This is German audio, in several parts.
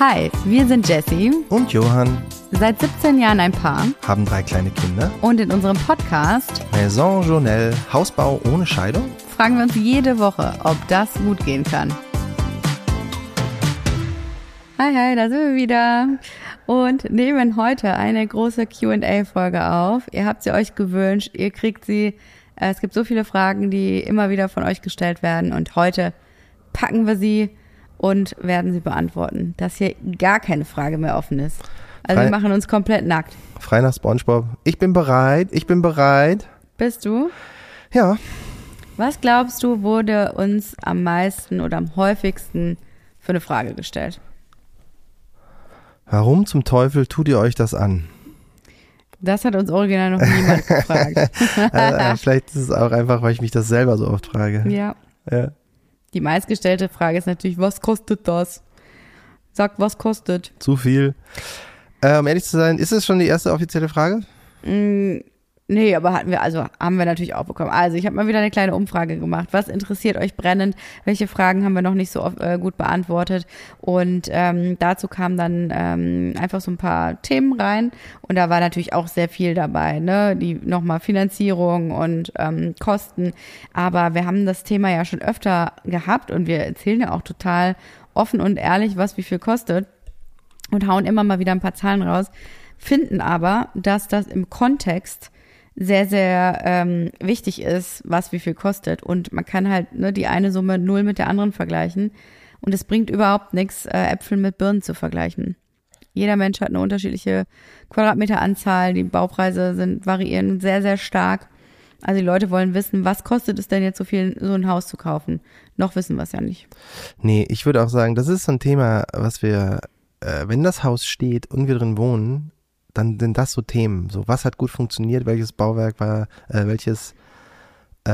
Hi, wir sind Jessie, und Johann seit 17 Jahren ein Paar haben drei kleine Kinder. und in unserem Podcast Maison Journelle, Hausbau ohne Scheidung. fragen wir uns jede Woche, ob das gut gehen kann. Hi, hi, da sind wir wieder und nehmen heute eine große Q&A-Folge auf. Ihr habt sie euch gewünscht, ihr kriegt sie. Äh, Es gibt so viele Fragen, die immer wieder von euch gestellt werden und heute packen wir sie und werden sie beantworten, dass hier gar keine Frage mehr offen ist. Also wir Frei- machen uns komplett nackt. Frei nach Spongebob. Ich bin bereit, ich bin bereit. Bist du? Ja, Was glaubst du, wurde uns am meisten oder am häufigsten für eine Frage gestellt? warum zum Teufel tut ihr euch das an? Das hat uns original noch niemand gefragt. äh, vielleicht ist es auch einfach, weil ich mich das selber so oft frage. ja. Ja. Die meistgestellte Frage ist natürlich, was kostet das? Sag, was kostet? Zu viel. Äh, um ehrlich zu sein, ist es schon die erste offizielle Frage? Mm, nee, aber hatten wir, also haben wir natürlich auch bekommen. Also ich habe mal wieder eine kleine Umfrage gemacht. Was interessiert euch brennend? Welche Fragen haben wir noch nicht so oft, äh, gut beantwortet? Und ähm, dazu kamen dann ähm, einfach so ein paar Themen rein. Und da war natürlich auch sehr viel dabei, ne? Die nochmal Finanzierung und ähm, Kosten. Aber wir haben das Thema ja schon öfter gehabt und wir erzählen ja auch total offen und ehrlich, was wie viel kostet und hauen immer mal wieder ein paar Zahlen raus, finden aber, dass das im Kontext sehr, sehr ähm, wichtig ist, was wie viel kostet. Und man kann halt ne, die eine Summe null mit der anderen vergleichen. Und es bringt überhaupt nichts, äh, Äpfel mit Birnen zu vergleichen. Jeder Mensch hat eine unterschiedliche Quadratmeteranzahl. Die Baupreise sind variieren sehr, sehr stark. Also die Leute wollen wissen, was kostet es denn jetzt so viel, so ein Haus zu kaufen? Noch wissen wir es ja nicht. Nee, ich würde auch sagen, das ist so ein Thema, was wir, äh, wenn das Haus steht und wir drin wohnen, dann sind das so Themen. So, was hat gut funktioniert, welches Bauwerk war, äh, welches äh,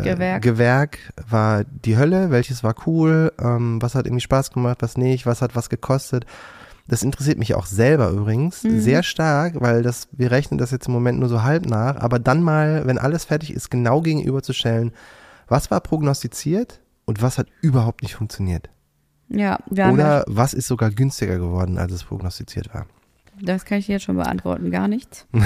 äh, Gewerk. Gewerk war die Hölle, welches war cool, ähm, was hat irgendwie Spaß gemacht, was nicht, was hat was gekostet. Das interessiert mich auch selber übrigens Mhm. sehr stark, weil das, wir rechnen das jetzt im Moment nur so halb nach, aber dann mal, wenn alles fertig ist, genau gegenüberzustellen, was war prognostiziert und was hat überhaupt nicht funktioniert. Ja, wir haben ja Oder was ist sogar günstiger geworden, als es prognostiziert war? Das kann ich jetzt schon beantworten, gar nichts.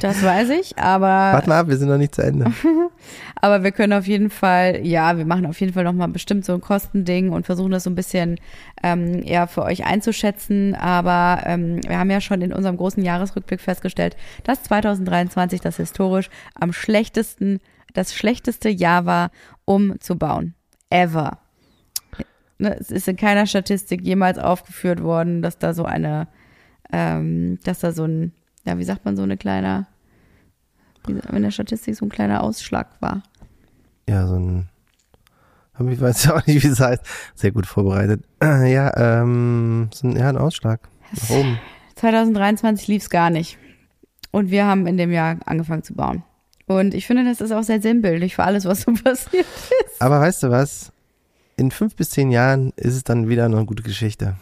Das weiß ich, aber, Warte mal ab, wir sind noch nicht zu Ende. aber wir können auf jeden Fall, ja, wir machen auf jeden Fall nochmal bestimmt so ein Kostending und versuchen das so ein bisschen ähm, eher für euch einzuschätzen. Aber ähm, wir haben ja schon in unserem großen Jahresrückblick festgestellt, dass 2023 das historisch am schlechtesten, das schlechteste Jahr war, um zu bauen. Ever. Ne, Es ist in keiner Statistik jemals aufgeführt worden, dass da so eine ähm, dass da so ein, ja, wie sagt man, so eine kleiner, wie, in der Statistik so ein kleiner Ausschlag war. Ja, so ein, ich weiß auch nicht, wie es heißt. Sehr gut vorbereitet. Ja, ähm, so ein, ja, ein Ausschlag. Nach oben. 2023 lief es gar nicht. Und wir haben in dem Jahr angefangen zu bauen. Und ich finde, das ist auch sehr sinnbildlich für alles, was so passiert ist. Aber weißt du was? In fünf bis zehn Jahren ist es dann wieder eine gute Geschichte.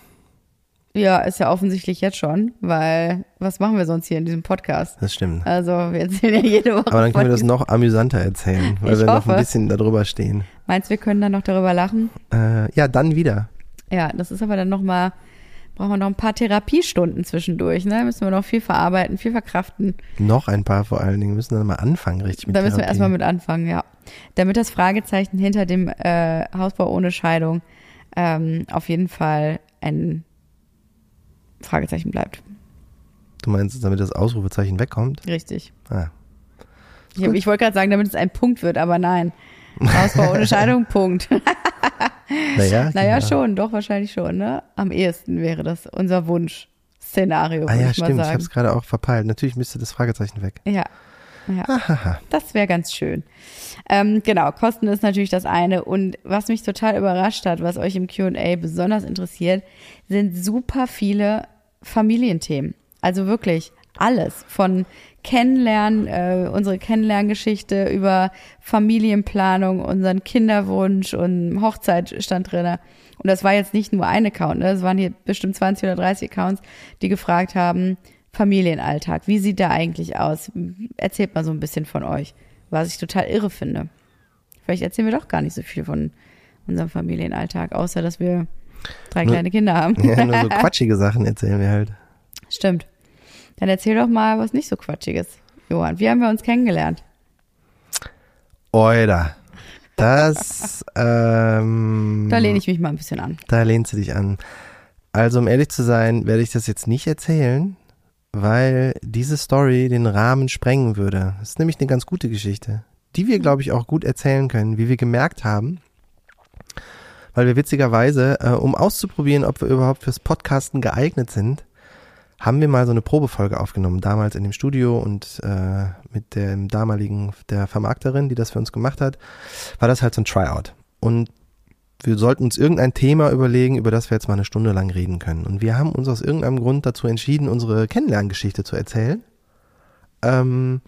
Ja, ist ja offensichtlich jetzt schon, weil was machen wir sonst hier in diesem Podcast? Das stimmt. Also wir erzählen ja jede Woche. Aber dann können wir das noch amüsanter erzählen, weil Ich wir noch hoffe. ein bisschen darüber stehen. Meinst du, wir können dann noch darüber lachen? Äh, ja, dann wieder. Ja, das ist aber dann nochmal, brauchen wir noch ein paar Therapiestunden zwischendurch, ne? Müssen wir noch viel verarbeiten, viel verkraften. Noch ein paar vor allen Dingen. Wir müssen dann mal anfangen, richtig mit Da müssen wir Therapie. erstmal mit anfangen, ja. Damit das Fragezeichen hinter dem äh, Hausbau ohne Scheidung ähm, auf jeden Fall ein Fragezeichen bleibt. Du meinst, damit das Ausrufezeichen wegkommt? Richtig. Ah. Ich, ich wollte gerade sagen, damit es ein Punkt wird, aber nein. Hausbau ohne Scheidung, Punkt. Naja, naja, genau. schon, doch, wahrscheinlich schon, ne? Am ehesten wäre das unser Wunsch-Szenario, Ah ja, ich stimmt. Ich habe es gerade auch verpeilt. Natürlich müsste das Fragezeichen weg. Ja. Ja. Das wäre ganz schön. Ähm, genau, Kosten ist natürlich das eine. Und was mich total überrascht hat, was euch im QA besonders interessiert, sind super viele Familienthemen. Also wirklich alles. Von Kennenlernen, äh, unsere Kennenlerngeschichte über Familienplanung, unseren Kinderwunsch und Hochzeit stand drinne. Und das war jetzt nicht nur ein Account, ne? das waren hier bestimmt 20 oder 30 Accounts, die gefragt haben, Familienalltag, wie sieht der eigentlich aus? Erzählt mal so ein bisschen von euch, was ich total irre finde. Vielleicht erzählen wir doch gar nicht so viel von unserem Familienalltag, außer dass wir drei Nur- kleine Kinder haben. Ja, nur so quatschige Sachen erzählen wir halt. Stimmt. Dann erzähl doch mal was nicht so Quatschiges, Johann. Wie haben wir uns kennengelernt? Oida. Das, ähm, Da lehne ich mich mal ein bisschen an. Da lehnst du dich an. Also, um ehrlich zu sein, werde ich das jetzt nicht erzählen, weil diese Story den Rahmen sprengen würde. Das ist nämlich eine ganz gute Geschichte, die wir, glaube ich, auch gut erzählen können, wie wir gemerkt haben, weil wir witzigerweise, äh, um auszuprobieren, ob wir überhaupt fürs Podcasten geeignet sind, haben wir mal so eine Probefolge aufgenommen, damals in dem Studio und äh, mit dem damaligen, der Vermarkterin, die das für uns gemacht hat, war das halt so ein Tryout. Und wir sollten uns irgendein Thema überlegen, über das wir jetzt mal eine Stunde lang reden können. Und wir haben uns aus irgendeinem Grund dazu entschieden, unsere Kennenlerngeschichte zu erzählen. Ähm,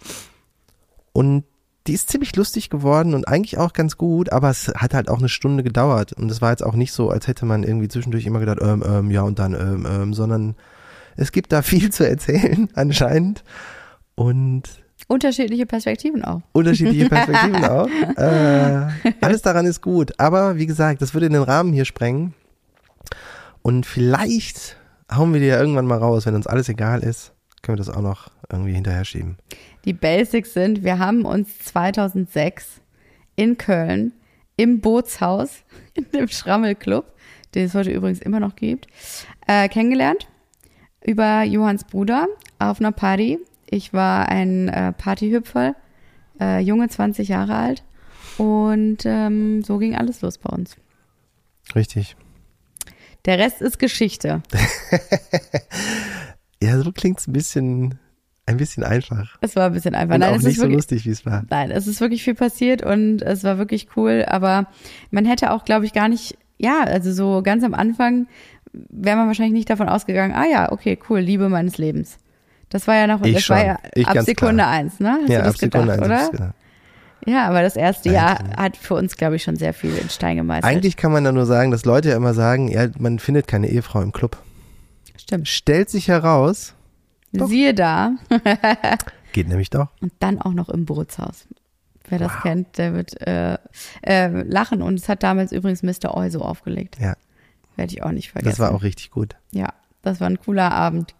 und die ist ziemlich lustig geworden und eigentlich auch ganz gut, aber es hat halt auch eine Stunde gedauert. Und es war jetzt auch nicht so, als hätte man irgendwie zwischendurch immer gedacht, ähm, ähm, ja und dann, ähm, ähm, sondern es gibt da viel zu erzählen anscheinend. Und Unterschiedliche Perspektiven auch. unterschiedliche Perspektiven auch. Äh, alles daran ist gut. Aber wie gesagt, das würde den Rahmen hier sprengen. Und vielleicht hauen wir die ja irgendwann mal raus, wenn uns alles egal ist, können wir das auch noch irgendwie hinterher schieben. Die Basics sind, wir haben uns 2006 in Köln im Bootshaus, in dem Schrammelclub, den es heute übrigens immer noch gibt, äh, kennengelernt. Über Johanns Bruder auf einer Party. Ich war ein äh, Partyhüpfer, äh, junge 20 Jahre alt. Und ähm, so ging alles los bei uns. Richtig. Der Rest ist Geschichte. Ja, so klingt's ein bisschen, ein bisschen einfach. Es war ein bisschen einfach. Und Nein, auch es nicht ist so wirklich, lustig, wie es war. Nein, es ist wirklich viel passiert und es war wirklich cool, aber man hätte auch, glaube ich, gar nicht, ja, also so ganz am Anfang wäre man wahrscheinlich nicht davon ausgegangen, ah ja, okay, cool, Liebe meines Lebens. Das war ja noch, Ich das war schon. ja Ich ab Sekunde klar. eins, ne? Hast ja, ab Sekunde gedacht, eins oder? Ja, aber das erste Jahr hat für uns, glaube ich, schon sehr viel in Stein gemeißelt. Eigentlich kann man da nur sagen, dass Leute ja immer sagen, ja, man findet keine Ehefrau im Club. Stimmt. Stellt sich heraus, Doch. Siehe da. geht nämlich doch. Und dann auch noch im Bootshaus. Wer das Wow. kennt, der wird äh, äh, lachen. Und es hat damals übrigens Mr. Oil so aufgelegt. Ja, Werde ich auch nicht vergessen. das war auch richtig gut. Ja, das war ein cooler Abend.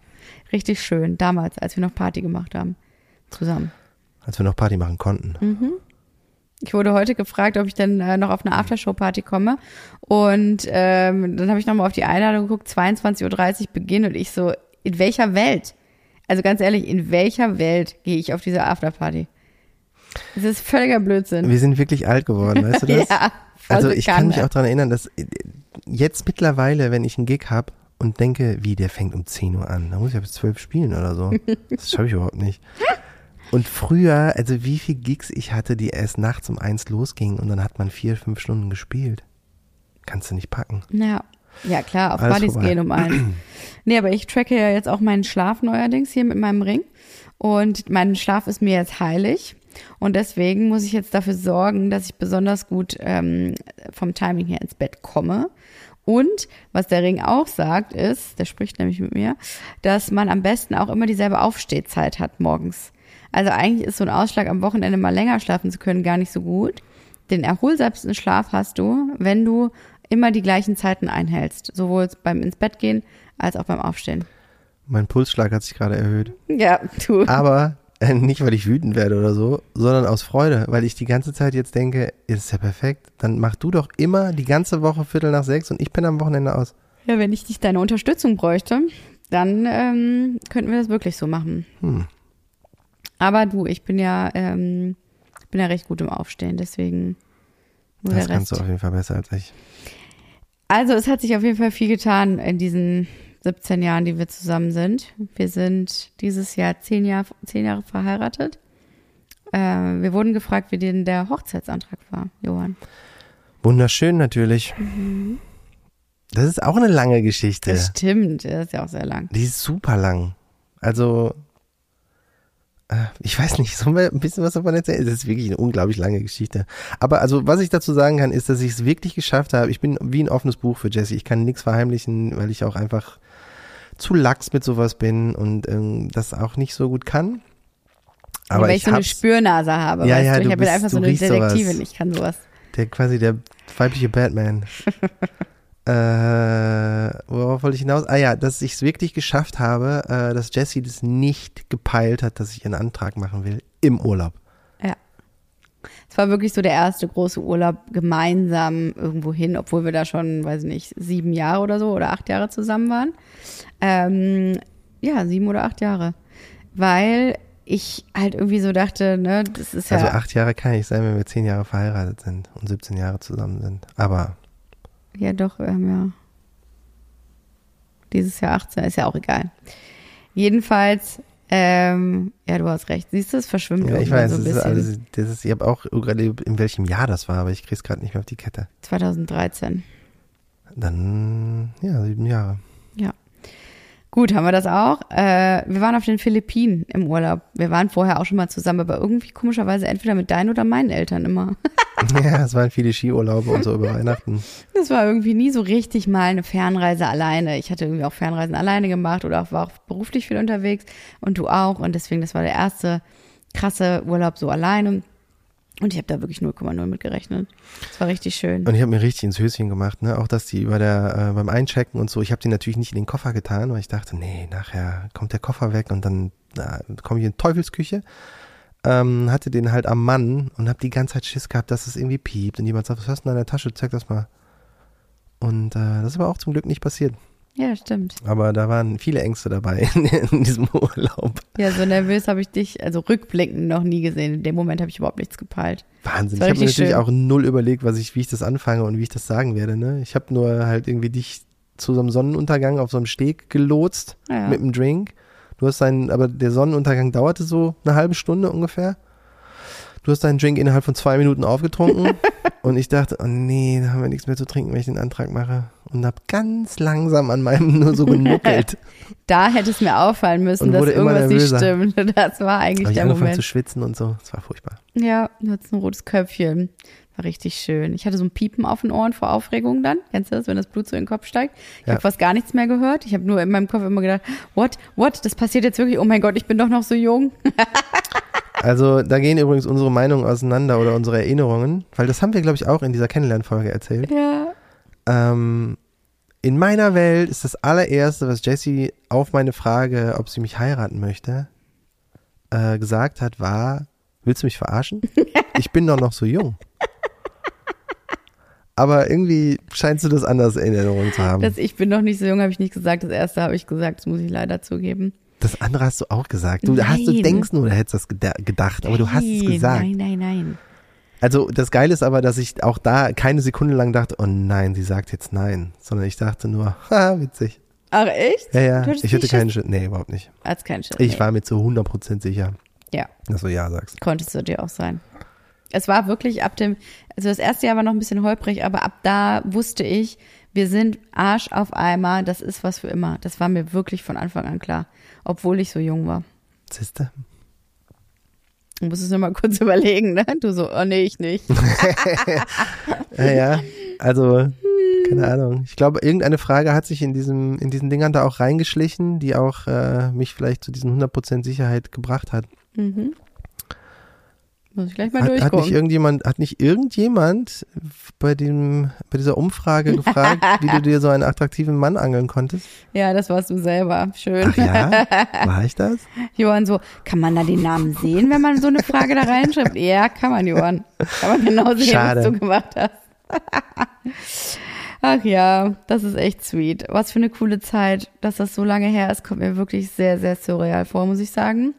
Richtig schön. Damals, als wir noch Party gemacht haben. Zusammen. Als wir noch Party machen konnten. Mhm. Ich wurde heute gefragt, ob ich denn äh, noch auf eine Aftershow-Party komme. Und ähm, dann habe ich nochmal auf die Einladung geguckt, 22.30 Uhr Beginn. Und ich so, in welcher Welt? Also ganz ehrlich, in welcher Welt gehe ich auf diese Afterparty? Das ist völliger Blödsinn. Wir sind wirklich alt geworden, weißt du das? Ja, also ich kann mich auch daran erinnern, dass äh, jetzt mittlerweile, wenn ich einen Gig hab und denke, wie, der fängt um 10 Uhr an, da muss ich ja bis 12 spielen oder so. Das schaffe ich überhaupt nicht. Und früher, also wie viel Gigs ich hatte, die erst nachts um eins losgingen und dann hat man vier, fünf Stunden gespielt. Kannst du nicht packen. Ja. Ja, klar, auf vorbei. gehen um eins. Nee, aber ich tracke ja jetzt auch meinen Schlaf neuerdings hier mit meinem Ring. Und mein Schlaf ist mir jetzt heilig. Und deswegen muss ich jetzt dafür sorgen, dass ich besonders gut ähm, vom Timing her ins Bett komme. Und was der Ring auch sagt, ist, der spricht nämlich mit mir, dass man am besten auch immer dieselbe Aufstehzeit hat morgens. Also eigentlich ist so ein Ausschlag am Wochenende mal länger schlafen zu können gar nicht so gut. Den erholsamsten Schlaf hast du, wenn du immer die gleichen Zeiten einhältst. Sowohl beim ins Bett gehen als auch beim Aufstehen. Mein Pulsschlag hat sich gerade erhöht. Ja, du. Aber äh, nicht, weil ich wütend werde oder so, sondern aus Freude, weil ich die ganze Zeit jetzt denke, ist ja perfekt. Dann mach du doch immer die ganze Woche Viertel nach sechs und ich bin am Wochenende aus. Ja, wenn ich nicht deine Unterstützung bräuchte, dann ähm, könnten wir das wirklich so machen. Hm. Aber du, ich bin ja, ähm, bin ja recht gut im Aufstehen, deswegen Das kannst du auf jeden Fall besser als ich. Also es hat sich auf jeden Fall viel getan in diesen 17 Jahren, die wir zusammen sind. Wir sind dieses Jahr zehn Jahre, zehn Jahre verheiratet. Äh, wir wurden gefragt, wie denn der Hochzeitsantrag war, Johann. Wunderschön natürlich. Das ist auch eine lange Geschichte. Das stimmt, das ist ja auch sehr lang. Die ist super lang. Also, ich weiß nicht, sollen wir ein bisschen was davon erzählen? Es ist wirklich eine unglaublich lange Geschichte. Aber also, was ich dazu sagen kann, ist, dass ich es wirklich geschafft habe. Ich bin wie ein offenes Buch für Jesse. Ich kann nichts verheimlichen, weil ich auch einfach zu lax mit sowas bin und ähm, das auch nicht so gut kann. Aber weil ich ich so eine Spürnase habe, Ja, weißt ja, du? Ich du habe bist- einfach so eine riechst sowas. Detektivin, ich kann sowas. der quasi der weibliche Batman. Äh, worauf wollte ich hinaus? Ah ja, dass ich es wirklich geschafft habe, äh, dass Jessie das nicht gepeilt hat, dass ich einen Antrag machen will im Urlaub. Ja. Es war wirklich so der erste große Urlaub gemeinsam irgendwo hin, obwohl wir da schon, weiß ich nicht, sieben Jahre oder so oder acht Jahre zusammen waren. Ähm, ja, sieben oder acht Jahre. Weil ich halt irgendwie so dachte, ne, das ist ja. Also acht Jahre kann ich sein, wenn wir zehn Jahre verheiratet sind und 17 Jahre zusammen sind. Aber Ja, doch, wir haben ja dieses Jahr 18, ist ja auch egal. Jedenfalls, ähm, ja, du hast recht. Siehst du, es verschwimmt ja, ich weiß, so ein das ist bisschen. alles, das ist, ich habe auch gerade in welchem Jahr das war, aber ich krieg's gerade nicht mehr auf die Kette. 2013. Dann, ja, sieben Jahre. Gut, haben wir das auch. Äh, wir waren auf den Philippinen im Urlaub. Wir waren vorher auch schon mal zusammen, aber irgendwie komischerweise entweder mit deinen oder meinen Eltern immer. ja, es waren viele Skiurlaube und so über Weihnachten. Das war irgendwie nie so richtig mal eine Fernreise alleine. Ich hatte irgendwie auch Fernreisen alleine gemacht oder auch, war auch beruflich viel unterwegs und du auch. Und deswegen, das war der erste krasse Urlaub so alleine. Und ich habe da wirklich 0,0 mit gerechnet. Das war richtig schön. Und ich habe mir richtig ins Höschen gemacht, ne? Auch dass die bei der, äh, beim Einchecken und so, ich habe die natürlich nicht in den Koffer getan, weil ich dachte, nee, nachher kommt der Koffer weg und dann komme ich in Teufelsküche. Ähm, hatte den halt am Mann und habe die ganze Zeit Schiss gehabt, dass es irgendwie piept und jemand sagt, was hast du denn in der Tasche? Zeig das mal. Und äh, das ist aber auch zum Glück nicht passiert. Ja, stimmt. Aber da waren viele Ängste dabei in diesem Urlaub. Ja, so nervös habe ich dich, also rückblickend noch nie gesehen. In dem Moment habe ich überhaupt nichts gepeilt. Wahnsinn. Ich habe mir natürlich schön. auch null überlegt, was ich, wie ich das anfange und wie ich das sagen werde. Ne? Ich habe nur halt irgendwie dich zu so einem Sonnenuntergang auf so einem Steg gelotst Ja. mit einem Drink. Du hast deinen, aber der Sonnenuntergang dauerte so eine halbe Stunde ungefähr. Du hast deinen Drink innerhalb von zwei Minuten aufgetrunken und ich dachte, oh nee, da haben wir nichts mehr zu trinken, wenn ich den Antrag mache. Und hab ganz langsam an meinem nur so genuckelt. Da hätte es mir auffallen müssen, dass irgendwas nicht stimmt. Das war eigentlich Habe ich der angefangen Moment. zu schwitzen und so. Es war furchtbar. Ja, du hattest ein rotes Köpfchen. War richtig schön. Ich hatte so ein Piepen auf den Ohren vor Aufregung dann. Kennst du das, wenn das Blut so in den Kopf steigt? Ich Ja. habe fast gar nichts mehr gehört. Ich habe nur in meinem Kopf immer gedacht, what, what, das passiert jetzt wirklich? Oh mein Gott, ich bin doch noch so jung. Also da gehen übrigens unsere Meinungen auseinander oder unsere Erinnerungen, weil das haben wir, glaube ich, auch in dieser Kennenlernfolge erzählt. Ja. Ähm, in meiner Welt ist das allererste, was Jessie auf meine Frage, ob sie mich heiraten möchte, äh, gesagt hat, war, willst du mich verarschen? Ich bin doch noch so jung. Aber irgendwie scheinst du das anders in Erinnerung zu haben. Das ich bin noch nicht so jung, habe ich nicht gesagt. Das erste habe ich gesagt, das muss ich leider zugeben. Das andere hast du auch gesagt. Du hast du Nein. denkst nur, du hättest das geda- gedacht, aber du hast es Nein, gesagt. Nein, nein, nein. Also das Geile ist aber, dass ich auch da keine Sekunde lang dachte, oh nein, sie sagt jetzt nein, sondern ich dachte nur, haha, witzig. Ach, echt? Ja, ja, ich hatte nicht keinen Schiss. Nee, überhaupt nicht. Als kein Schiss. Ich nee. war mir zu 100% sicher, Ja, dass du ja sagst. konntest du dir auch sein. Es war wirklich ab dem, also das erste Jahr war noch ein bisschen holprig, aber ab da wusste ich, wir sind Arsch auf Eimer, das ist was für immer. Das war mir wirklich von Anfang an klar, obwohl ich so jung war. Siehste? Du musst es nur mal kurz überlegen, ne? Du so, oh nee, ich nicht. Ja. Also, keine Ahnung. Ich glaube, irgendeine Frage hat sich in diesem, in diesen Dingern da auch reingeschlichen, die auch äh, mich vielleicht zu diesen 100% Sicherheit gebracht hat. Mhm. Muss ich gleich mal Hat, hat nicht durchgucken. irgendjemand, hat nicht irgendjemand bei dem, bei dieser Umfrage gefragt, wie du dir so einen attraktiven Mann angeln konntest? Ja, das warst du selber. Schön. Ach ja? War ich das? Johann so, kann man da den Namen sehen, wenn man so eine Frage da reinschreibt? Ja, kann man, Johann. Kann man genau sehen, Schade. was du gemacht hast. Ach ja, das ist echt sweet. Was für eine coole Zeit, dass das so lange her ist, kommt mir wirklich sehr, sehr surreal vor, muss ich sagen.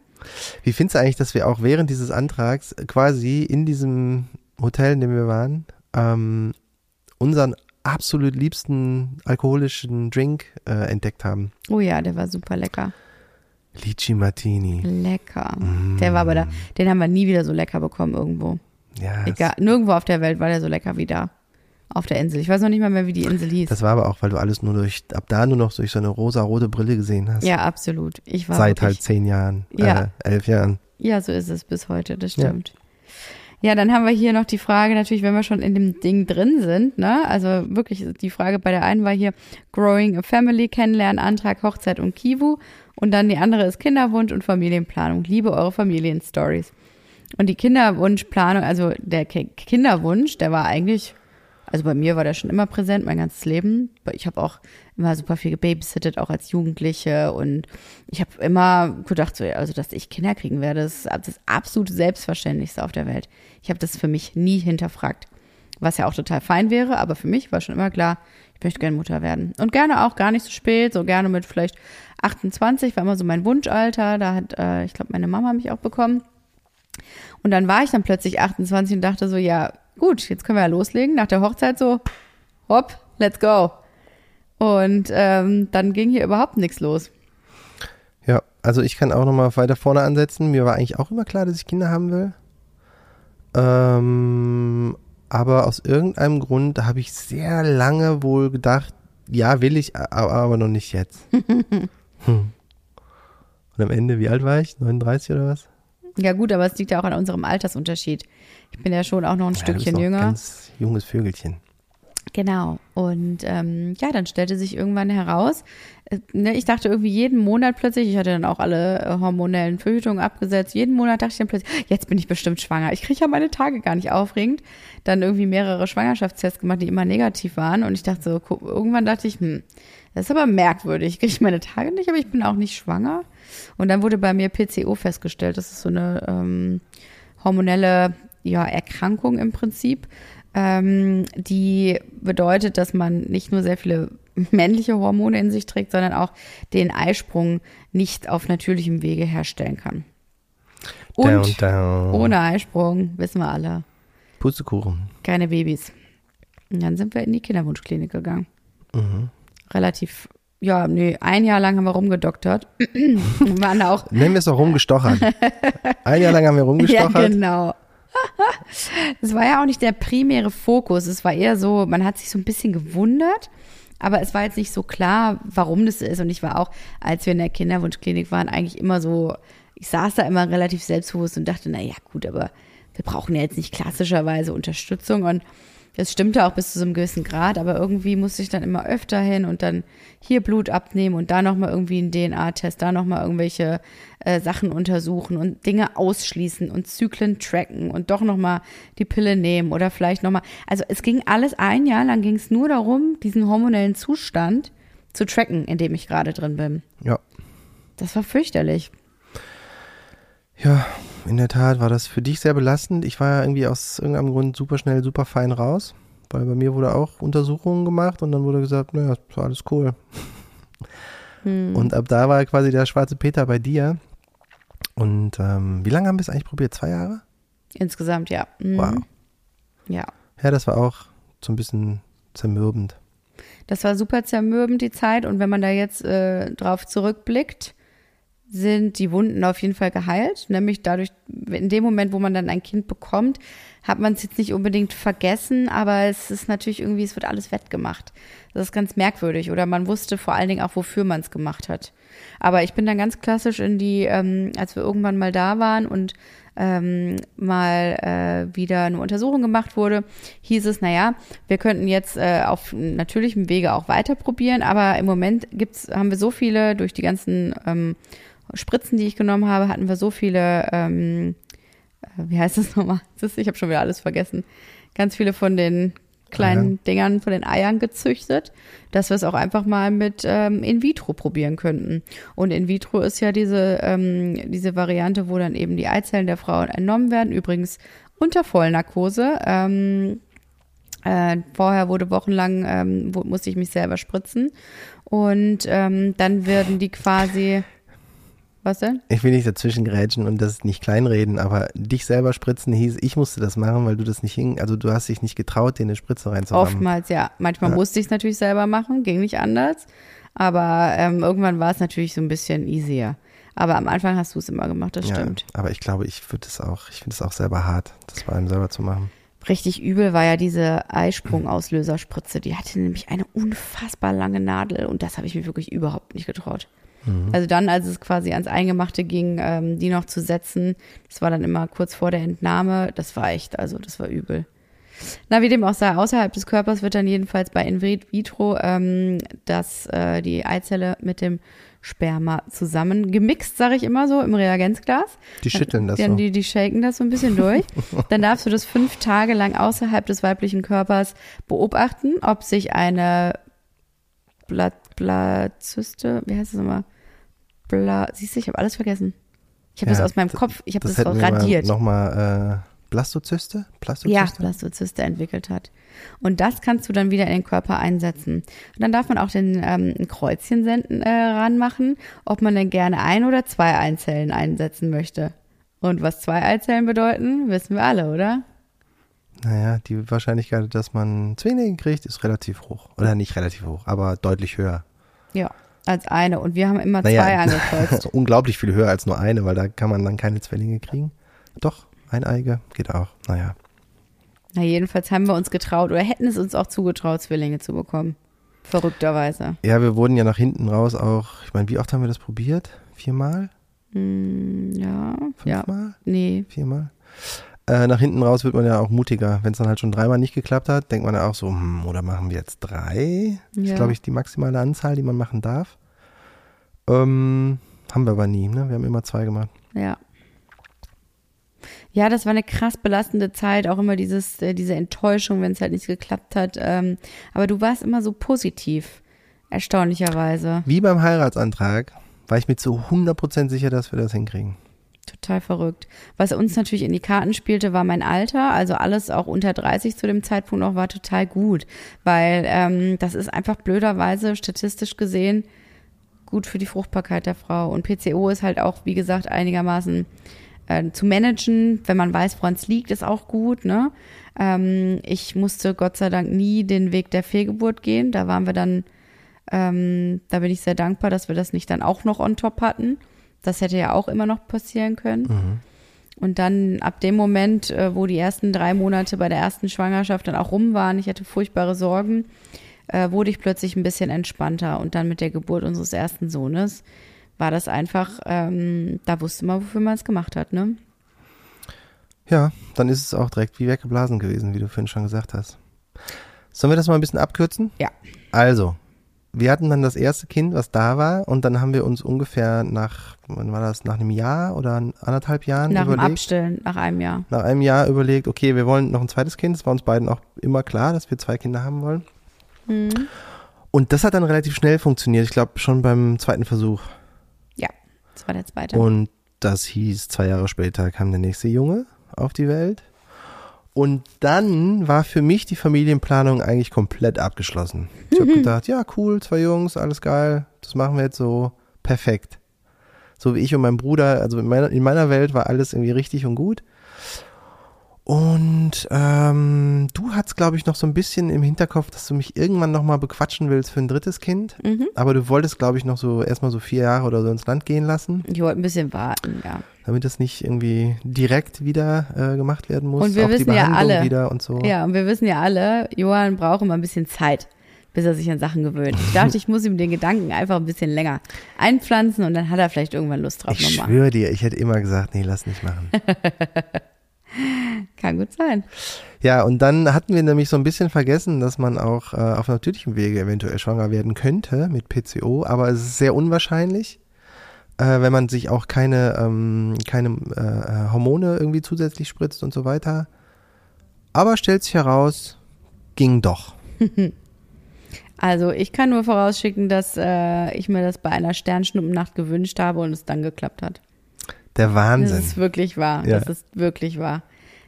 Wie findest du eigentlich, dass wir auch während dieses Antrags quasi in diesem Hotel, in dem wir waren, ähm, unseren absolut liebsten alkoholischen Drink äh, entdeckt haben? Oh ja, der war super lecker. Lychee Martini. Lecker. Der war aber da, den haben wir nie wieder so lecker bekommen irgendwo. Ja, Egal, nirgendwo auf der Welt war der so lecker wie da. Auf der Insel. Ich weiß noch nicht mal mehr, wie die Insel hieß. das war aber auch, weil du alles nur durch, ab da nur noch durch so eine rosa-rote Brille gesehen hast. ja, absolut. Ich war Seit wirklich, halt zehn Jahren, Ja. äh, elf Jahren. Ja, so ist es bis heute, das Ja. stimmt. Ja. dann haben wir hier noch die Frage, natürlich, wenn wir schon in dem Ding drin sind, ne? Also wirklich, die Frage bei der einen war hier Growing a Family, Kennenlernen, Antrag, Hochzeit und Kivu. Und dann die andere ist Kinderwunsch und Familienplanung. Liebe eure Familienstories. Und die Kinderwunschplanung, also der Ki- Kinderwunsch, der war eigentlich, Also bei mir war der schon immer präsent, mein ganzes Leben. Ich habe auch immer super viel gebabysittet, auch als Jugendliche. Und ich habe immer gedacht, so, also dass ich Kinder kriegen werde, ist das absolut Selbstverständlichste auf der Welt. Ich habe das für mich nie hinterfragt. Was ja auch total fein wäre, aber für mich war schon immer klar, ich möchte gerne Mutter werden. Und gerne auch gar nicht so spät, so gerne mit vielleicht 28, war immer so mein Wunschalter. Da hat, äh, ich glaube, meine Mama mich auch bekommen. Und dann war ich dann plötzlich 28 und dachte so, ja, gut, jetzt können wir ja loslegen. Nach der Hochzeit so, hopp, let's go. Und ähm, dann ging hier überhaupt nichts los. Ja, also ich kann auch nochmal weiter vorne ansetzen. Mir war eigentlich auch immer klar, dass ich Kinder haben will. Ähm, aber aus irgendeinem Grund habe ich sehr lange wohl gedacht, ja, will ich, aber noch nicht jetzt. hm. Und am Ende, wie alt war ich? 39 oder was? Ja gut, aber es liegt ja auch an unserem Altersunterschied. Ich bin ja schon auch noch ein ja, Stückchen jünger. Ein ganz junges Vögelchen. Genau. Und ähm, ja, dann stellte sich irgendwann heraus, äh, ne, ich dachte irgendwie jeden Monat plötzlich, ich hatte dann auch alle äh, hormonellen Verhütungen abgesetzt, jeden Monat dachte ich dann plötzlich, jetzt bin ich bestimmt schwanger. Ich kriege ja meine Tage gar nicht aufregend. Dann irgendwie mehrere Schwangerschaftstests gemacht, die immer negativ waren. Und ich dachte so, irgendwann dachte ich, hm, das ist aber merkwürdig. Ich kriege meine Tage nicht, aber ich bin auch nicht schwanger. Und dann wurde bei mir PCO festgestellt. Das ist so eine ähm, hormonelle ja, Erkrankung im Prinzip, ähm, die bedeutet, dass man nicht nur sehr viele männliche Hormone in sich trägt, sondern auch den Eisprung nicht auf natürlichem Wege herstellen kann. Und down, down. ohne Eisprung, wissen wir alle. Pustekuchen. Keine Babys. Und dann sind wir in die Kinderwunschklinik gegangen. Mhm. Relativ ja, nee, ein Jahr lang haben wir rumgedoktert. wir waren auch. Nennen wir es doch rumgestochert. ein Jahr lang haben wir rumgestochert. Ja, genau. Es war ja auch nicht der primäre Fokus. Es war eher so, man hat sich so ein bisschen gewundert, aber es war jetzt nicht so klar, warum das ist. Und ich war auch, als wir in der Kinderwunschklinik waren, eigentlich immer so, ich saß da immer relativ selbstbewusst und dachte, na ja, gut, aber wir brauchen ja jetzt nicht klassischerweise Unterstützung. Und das stimmte auch bis zu so einem gewissen Grad, aber irgendwie musste ich dann immer öfter hin und dann hier Blut abnehmen und da nochmal irgendwie einen DNA-Test, da nochmal irgendwelche äh, Sachen untersuchen und Dinge ausschließen und Zyklen tracken und doch nochmal die Pille nehmen oder vielleicht nochmal. Also es ging alles ein Jahr lang ging es nur darum, diesen hormonellen Zustand zu tracken, in dem ich gerade drin bin. Ja. Das war fürchterlich. Ja, in der Tat war das für dich sehr belastend. Ich war ja irgendwie aus irgendeinem Grund super schnell, super fein raus, weil bei mir wurde auch Untersuchungen gemacht und dann wurde gesagt, naja, ist alles cool. Hm. Und ab da war quasi der schwarze Peter bei dir. Und ähm, wie lange haben wir es eigentlich probiert? Zwei Jahre? Insgesamt, ja. Mhm. Wow. Ja. Ja, das war auch so ein bisschen zermürbend. Das war super zermürbend, die Zeit. Und wenn man da jetzt äh, drauf zurückblickt, sind die Wunden auf jeden Fall geheilt. Nämlich dadurch, in dem Moment, wo man dann ein Kind bekommt, hat man es jetzt nicht unbedingt vergessen, aber es ist natürlich irgendwie, es wird alles wettgemacht. Das ist ganz merkwürdig. Oder man wusste vor allen Dingen auch, wofür man es gemacht hat. Aber ich bin dann ganz klassisch in die, ähm, als wir irgendwann mal da waren und ähm, mal äh, wieder eine Untersuchung gemacht wurde, hieß es, naja, wir könnten jetzt äh, auf natürlichem Wege auch weiter probieren, aber im Moment gibt's, haben wir so viele durch die ganzen ähm, Spritzen, die ich genommen habe, hatten wir so viele, ähm, äh, wie heißt das nochmal? Ich habe schon wieder alles vergessen. Ganz viele von den kleinen Eiern. Dingern, von den Eiern gezüchtet, dass wir es auch einfach mal mit ähm, in vitro probieren könnten. Und in vitro ist ja diese, ähm, diese Variante, wo dann eben die Eizellen der Frau entnommen werden, übrigens unter Vollnarkose. Ähm, äh, vorher wurde wochenlang, ähm, wo, musste ich mich selber spritzen. Und ähm, dann werden die quasi was denn? Ich will nicht dazwischen grätschen und das nicht kleinreden, aber dich selber spritzen hieß, ich musste das machen, weil du das nicht hing, also du hast dich nicht getraut, dir eine Spritze reinzuhauen. Oftmals, ja. Manchmal ja. musste ich es natürlich selber machen, ging nicht anders. Aber ähm, irgendwann war es natürlich so ein bisschen easier. Aber am Anfang hast du es immer gemacht, das ja, stimmt. Aber ich glaube, ich würde es auch, ich finde es auch selber hart, das bei einem selber zu machen. Richtig übel war ja diese Eisprung-Auslöserspritze. Die hatte nämlich eine unfassbar lange Nadel und das habe ich mir wirklich überhaupt nicht getraut. Mhm. Also dann, als es quasi ans Eingemachte ging, ähm, die noch zu setzen, das war dann immer kurz vor der Entnahme, das war echt, also das war übel. Na, wie dem auch sei, außerhalb des Körpers wird dann jedenfalls bei in vitro ähm, das, äh, die Eizelle mit dem Sperma zusammen gemixt, sage ich immer so, im Reagenzglas. Die schütteln das Dann so. die, die shaken das so ein bisschen durch. Dann darfst du das fünf Tage lang außerhalb des weiblichen Körpers beobachten, ob sich eine Blatt, Blattzyste, wie heißt das nochmal? Bla, siehst du, ich habe alles vergessen. Ich habe Ja, das aus meinem das- Kopf, ich habe das, wir radiert. Mal Nochmal äh, Blastozyste? Ja, Blastozyste? Blastozyste entwickelt hat. Und das kannst du dann wieder in den Körper einsetzen. Und dann darf man auch den ähm, ein Kreuzchen senden, äh, ranmachen, ob man denn gerne ein oder zwei Einzellen einsetzen möchte. Und was zwei Eizellen bedeuten, wissen wir alle, oder? Naja, die Wahrscheinlichkeit, dass man Zwillinge kriegt, ist relativ hoch. Oder nicht relativ hoch, aber deutlich höher. Ja, als eine. Und wir haben immer Naja, zwei angekreuzt. unglaublich viel höher als nur eine, weil da kann man dann keine Zwillinge kriegen. Doch, eineige geht auch. Naja. Na, jedenfalls haben wir uns getraut oder hätten es uns auch zugetraut, Zwillinge zu bekommen. Verrückterweise. Ja, wir wurden ja nach hinten raus auch, ich meine, wie oft haben wir das probiert? Viermal? Hm, ja, ja. Fünfmal? Nee, Viermal? Äh, nach hinten raus wird man ja auch mutiger. Wenn es dann halt schon dreimal nicht geklappt hat, denkt man ja auch so, hm, oder machen wir jetzt drei? Das Ja. ist, glaube ich, die maximale Anzahl, die man machen darf. Ähm, haben wir aber nie, ne? Wir haben immer zwei gemacht. Ja. Ja, das war eine krass belastende Zeit, auch immer dieses, äh, diese Enttäuschung, wenn es halt nicht geklappt hat. Ähm, aber du warst immer so positiv, erstaunlicherweise. Wie beim Heiratsantrag war ich mir zu 100% sicher, dass wir das hinkriegen. Total verrückt. Was uns natürlich in die Karten spielte, war mein Alter. Also alles auch unter 30 zu dem Zeitpunkt noch war total gut, weil ähm, das ist einfach blöderweise statistisch gesehen gut für die Fruchtbarkeit der Frau. Und PCO ist halt auch, wie gesagt, einigermaßen äh, zu managen. Wenn man weiß, woran es liegt, ist auch gut. Ne? Ähm, ich musste Gott sei Dank nie den Weg der Fehlgeburt gehen. Da waren wir dann, ähm, da bin ich sehr dankbar, dass wir das nicht dann auch noch on top hatten. Das hätte ja auch immer noch passieren können. Und dann ab dem Moment, äh, wo die ersten drei Monate bei der ersten Schwangerschaft dann auch rum waren, ich hatte furchtbare Sorgen, äh, wurde ich plötzlich ein bisschen entspannter. Und dann mit der Geburt unseres ersten Sohnes war das einfach, ähm, da wusste man, wofür man es gemacht hat, ne? Ja, dann ist es auch direkt wie weggeblasen gewesen, wie du vorhin schon gesagt hast. Sollen wir das mal ein bisschen abkürzen? Ja. Also, wir hatten dann das erste Kind, was da war, und dann haben wir uns ungefähr nach, wann war das, nach einem Jahr oder anderthalb Jahren Nach dem überlegt, Abstillen, nach einem Jahr. nach einem Jahr überlegt, okay, wir wollen noch ein zweites Kind. Es war uns beiden auch immer klar, dass wir zwei Kinder haben wollen. Mhm. Und das hat dann relativ schnell funktioniert. Ich glaube schon beim zweiten Versuch. Ja, das war der zweite. Und das hieß, zwei Jahre später kam der nächste Junge auf die Welt. Und dann war für mich die Familienplanung eigentlich komplett abgeschlossen. Ich habe gedacht, ja, cool, zwei Jungs, alles geil, das machen wir jetzt so perfekt. So wie ich und mein Bruder, also in meiner, in meiner Welt war alles irgendwie richtig und gut. Und ähm, du hattest, glaube ich, noch so ein bisschen im Hinterkopf, dass du mich irgendwann nochmal bequatschen willst für ein drittes Kind. Mhm. Aber du wolltest, glaube ich, noch so erstmal so vier Jahre oder so ins Land gehen lassen, Ich wollte ein bisschen warten, ja. damit das nicht irgendwie direkt wieder äh, gemacht werden muss. Und wir Auch die wissen ja alle- wieder und so. Ja, und wir wissen ja alle, Johann braucht immer ein bisschen Zeit, bis er sich an Sachen gewöhnt. Ich dachte, ich muss ihm den Gedanken einfach ein bisschen länger einpflanzen und dann hat er vielleicht irgendwann Lust drauf Ich nochmal. schwöre dir, ich hätte immer gesagt, nee, lass nicht machen. Kann gut sein. ja, und dann hatten wir nämlich so ein bisschen vergessen, dass man auch äh, auf natürlichem Wege eventuell schwanger werden könnte mit PCO, aber es ist sehr unwahrscheinlich, äh, wenn man sich auch keine, ähm, keine äh, Hormone irgendwie zusätzlich spritzt und so weiter. Aber stellt sich heraus, ging doch. Also ich kann nur vorausschicken, dass äh, ich mir das bei einer Sternschnuppennacht gewünscht habe und es dann geklappt hat. Der Das Wahnsinn. ist wirklich wahr. Ja. Das ist wirklich wahr.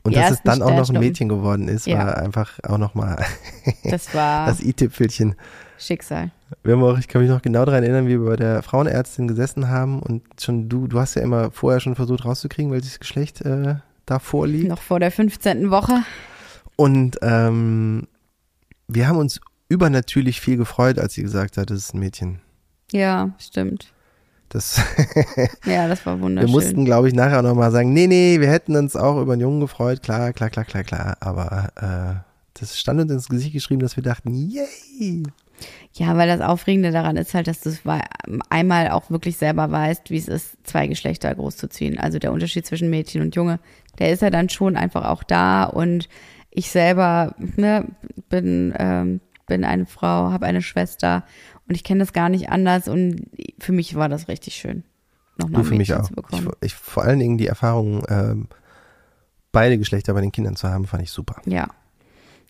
Und dass es dann auch noch ein. Mädchen geworden ist, Ja. war einfach auch nochmal Das war das i-Tüpfelchen. Schicksal. Wir haben auch, ich kann mich noch genau daran erinnern, wie wir bei der Frauenärztin gesessen haben und schon du, du hast ja immer vorher schon versucht rauszukriegen, welches Geschlecht äh, da vorliegt. Noch vor der 15. Woche. Und ähm, wir haben uns übernatürlich viel gefreut, als sie gesagt hat, es ist ein Mädchen. Ja, stimmt. Das, Ja, das war wir wunderschön. mussten, glaube ich, nachher nochmal sagen, nee, nee, wir hätten uns auch über einen Jungen gefreut, klar, klar, klar, klar, klar. Aber äh, das stand uns ins Gesicht geschrieben, dass wir dachten, yay. Ja, weil das Aufregende daran ist halt, dass du einmal auch wirklich selber weißt, wie es ist, zwei Geschlechter großzuziehen. Also der Unterschied zwischen Mädchen und Junge, der ist ja dann schon einfach auch da und ich selber ne, bin, ähm, bin eine Frau, habe eine Schwester und ich kenne das gar nicht anders und für mich war das richtig schön. Nochmal Du für mich auch. Ich, ich, vor allen Dingen die Erfahrung, ähm, beide Geschlechter bei den Kindern zu haben, fand ich super. Ja,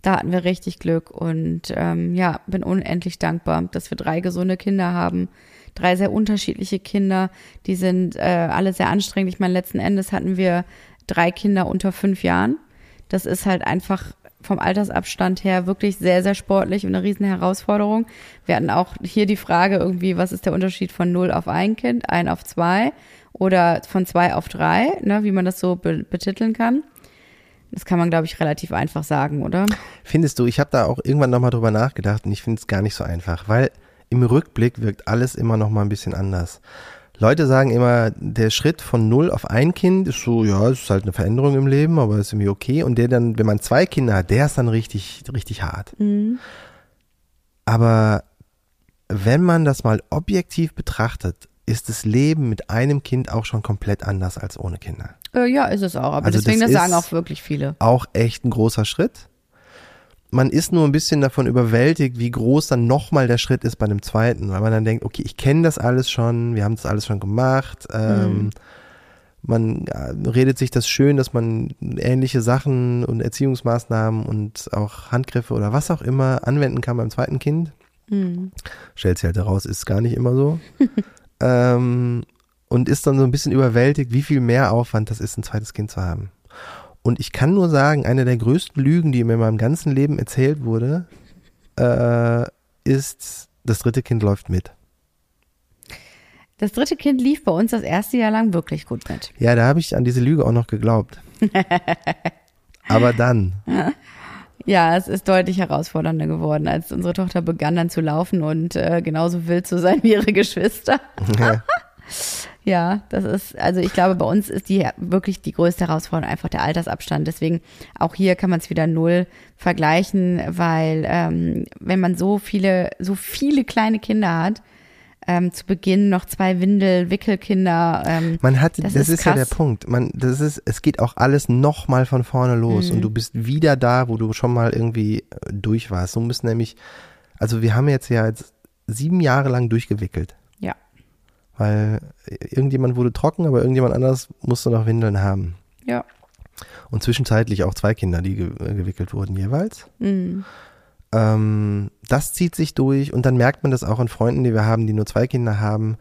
da hatten wir richtig Glück und ähm, ja, bin unendlich dankbar, dass wir drei gesunde Kinder haben. Drei sehr unterschiedliche Kinder, die sind äh, alle sehr anstrengend. Ich meine, letzten Endes hatten wir drei Kinder unter fünf Jahren. Das ist halt einfach vom Altersabstand her wirklich sehr, sehr sportlich und eine riesen Herausforderung. Wir hatten auch hier die Frage irgendwie, was ist der Unterschied von null auf ein Kind, ein auf zwei oder von zwei auf drei, ne, wie man das so be betiteln kann. Das kann man, glaube ich, relativ einfach sagen, oder? Findest du, ich habe da auch irgendwann nochmal drüber nachgedacht und ich finde es gar nicht so einfach, weil im Rückblick wirkt alles immer nochmal ein bisschen anders. Leute sagen immer, der Schritt von null auf ein Kind ist so, ja, es ist halt eine Veränderung im Leben, aber ist irgendwie okay. Und der dann, wenn man zwei Kinder hat, der ist dann richtig, richtig hart. Mhm. Aber wenn man das mal objektiv betrachtet, ist das Leben mit einem Kind auch schon komplett anders als ohne Kinder. Äh, ja, ist es auch. Aber also deswegen, das, das sagen auch wirklich viele. Auch echt ein großer Schritt. Man ist nur ein bisschen davon überwältigt, wie groß dann nochmal der Schritt ist bei einem zweiten, weil man dann denkt, okay, ich kenne das alles schon, wir haben das alles schon gemacht. Ähm, mhm. Man redet sich das schön, dass man ähnliche Sachen und Erziehungsmaßnahmen und auch Handgriffe oder was auch immer anwenden kann beim zweiten Kind. Mhm. Stellt sich halt heraus, ist gar nicht immer so. ähm, und ist dann so ein bisschen überwältigt, wie viel mehr Aufwand das ist, ein zweites Kind zu haben. Und ich kann nur sagen, eine der größten Lügen, die mir in meinem ganzen Leben erzählt wurde, äh, ist, das dritte Kind läuft mit. Das dritte Kind lief bei uns das erste Jahr lang wirklich gut mit. Ja, da habe ich an diese Lüge auch noch geglaubt. Aber dann. Ja, es ist deutlich herausfordernder geworden, als unsere Tochter begann dann zu laufen und äh, genauso wild zu sein wie ihre Geschwister. Ja. Das ist, also ich glaube, bei uns ist die wirklich die größte Herausforderung einfach der Altersabstand. Deswegen auch hier kann man es wieder null vergleichen, weil ähm, wenn man so viele, so viele kleine Kinder hat, ähm, zu Beginn noch zwei Windel, Wickelkinder. Ähm, man hat, das, das ist, ist ja der Punkt. Man, das ist, es geht auch alles noch mal von vorne los mhm. und du bist wieder da, wo du schon mal irgendwie äh, durch warst. Du bist nämlich, also wir haben jetzt ja jetzt sieben Jahre lang durchgewickelt. Weil irgendjemand wurde trocken, aber irgendjemand anders musste noch Windeln haben. Ja. Und zwischenzeitlich auch zwei Kinder, die ge äh, gewickelt wurden jeweils. Mhm. Ähm, das zieht sich durch und dann merkt man das auch an Freunden, die wir haben, die nur zwei Kinder haben.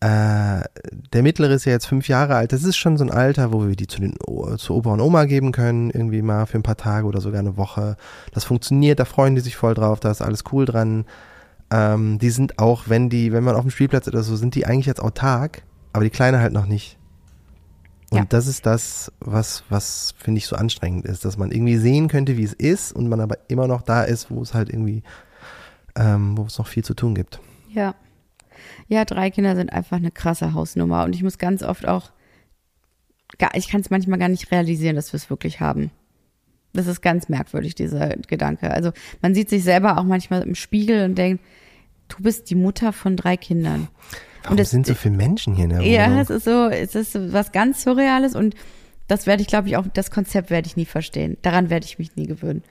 Äh, der mittlere ist ja jetzt fünf Jahre alt. Das ist schon so ein Alter, wo wir die zu den zu Opa und Oma geben können, irgendwie mal für ein paar Tage oder sogar eine Woche. Das funktioniert, da freuen die sich voll drauf, da ist alles cool dran. Ähm, die sind auch, wenn die, wenn man auf dem Spielplatz oder so, sind die eigentlich jetzt autark, aber die Kleine halt noch nicht. Und ja. das ist das, was, was finde ich so anstrengend ist, dass man irgendwie sehen könnte, wie es ist und man aber immer noch da ist, wo es halt irgendwie, ähm, wo es noch viel zu tun gibt. Ja. Ja, drei Kinder sind einfach eine krasse Hausnummer und ich muss ganz oft auch, ich kann es manchmal gar nicht realisieren, dass wir es wirklich haben. Das ist ganz merkwürdig, dieser Gedanke. Also man sieht sich selber auch manchmal im Spiegel und denkt, du bist die Mutter von drei Kindern. Warum und das, sind so viele Menschen hier in der Wohnung? Ja, es ist so, es ist was ganz Surreales und das werde ich, glaube ich, auch, das Konzept werde ich nie verstehen. Daran werde ich mich nie gewöhnen.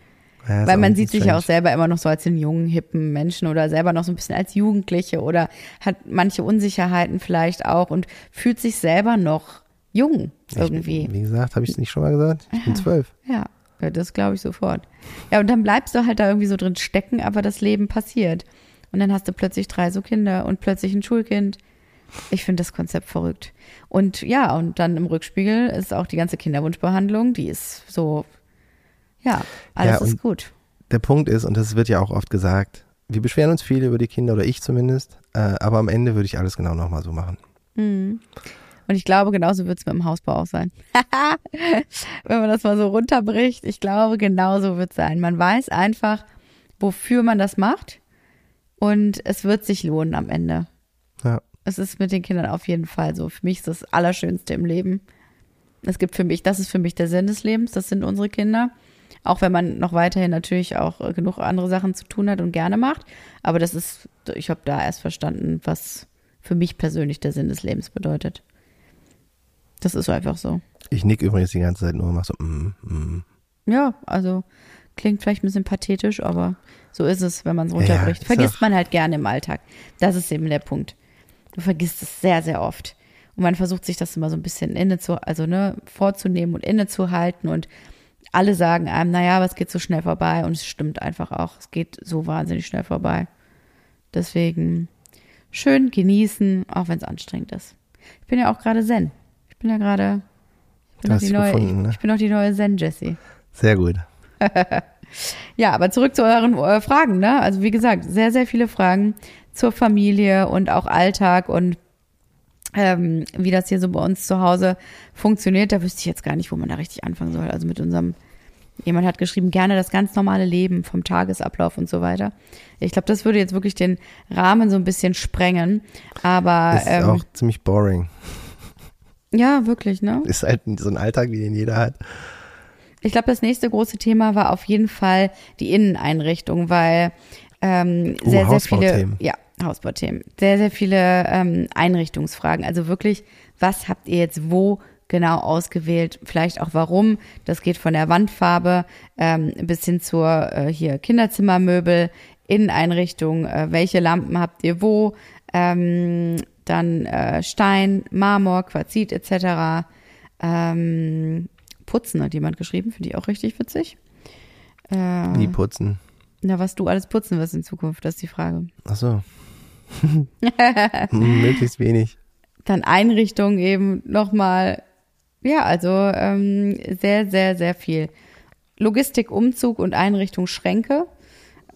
Ja, Weil man sieht sich ja auch selber immer noch so als den jungen, hippen Menschen oder selber noch so ein bisschen als Jugendliche oder hat manche Unsicherheiten vielleicht auch und fühlt sich selber noch jung irgendwie. Ich, wie gesagt, habe ich es nicht schon mal gesagt? Ich bin zwölf. Ja, ja, das glaube ich sofort. Ja, und dann bleibst du halt da irgendwie so drin stecken, aber das Leben passiert. Und dann hast du plötzlich drei so Kinder und plötzlich ein Schulkind. Ich finde das Konzept verrückt. Und ja, und dann im Rückspiegel ist auch die ganze Kinderwunschbehandlung, die ist so, ja, alles ja, ist gut. Der Punkt ist, und das wird ja auch oft gesagt, wir beschweren uns viel über die Kinder oder ich zumindest, äh, aber am Ende würde ich alles genau nochmal so machen. Mhm. Und ich glaube, genauso wird es mit dem Hausbau auch sein. Wenn man das mal so runterbricht, ich glaube, genauso wird es sein. Man weiß einfach, wofür man das macht und es wird sich lohnen am Ende. Ja. Es ist mit den Kindern auf jeden Fall so. Für mich ist das Allerschönste im Leben. Es gibt für mich, das ist für mich der Sinn des Lebens, das sind unsere Kinder. Auch wenn man noch weiterhin natürlich auch genug andere Sachen zu tun hat und gerne macht. Aber das ist, ich habe da erst verstanden, was für mich persönlich der Sinn des Lebens bedeutet. Das ist einfach so. Ich nick übrigens die ganze Zeit nur und mach so, mm, mm. Ja, also klingt vielleicht ein bisschen pathetisch, aber so ist es, wenn man es runterbricht. ist Vergisst man halt gerne im Alltag. Das ist eben der Punkt. Du vergisst es sehr, sehr oft. Und man versucht sich das immer so ein bisschen inne zu, also ne, vorzunehmen und innezuhalten und alle sagen einem, naja, aber es geht so schnell vorbei und es stimmt einfach auch. Es geht so wahnsinnig schnell vorbei. Deswegen schön genießen, auch wenn es anstrengend ist. Ich bin ja auch gerade Zen. Ich bin ja gerade, ich bin Du hast neue, gefunden, ne? ich bin auch die neue Zen Jessie. Sehr gut. Ja, aber zurück zu euren äh, Fragen, ne? Also wie gesagt, sehr, sehr viele Fragen zur Familie und auch Alltag und ähm, wie das hier so bei uns zu Hause funktioniert. Da wüsste ich jetzt gar nicht, wo man da richtig anfangen soll. Also mit unserem, jemand hat geschrieben, gerne das ganz normale Leben vom Tagesablauf und so weiter. Ich glaube, das würde jetzt wirklich den Rahmen so ein bisschen sprengen. Aber Das ist ähm, auch ziemlich boring. Ja, wirklich, ne? Ist halt so ein Alltag, wie den jeder hat. Ich glaube, das nächste große Thema war auf jeden Fall die Inneneinrichtung, weil ähm, Oh, sehr, sehr viele, Hausbauthemen. ja, Hausbauthemen, sehr, sehr viele ähm, Einrichtungsfragen. Also wirklich, was habt ihr jetzt wo genau ausgewählt? Vielleicht auch warum? Das geht von der Wandfarbe ähm, bis hin zur äh, hier Kinderzimmermöbel, Inneneinrichtung, äh, welche Lampen habt ihr wo? Ähm, dann äh, Stein, Marmor, Quarzit etc. Ähm, Putzen hat jemand geschrieben, finde ich auch richtig witzig. Äh, Wie putzen. na, was du alles putzen wirst in Zukunft, das ist die Frage. Ach so. Möglichst wenig. Dann Einrichtung eben nochmal, ja, also ähm, sehr, sehr, sehr viel. Logistik, Umzug und Einrichtung Schränke.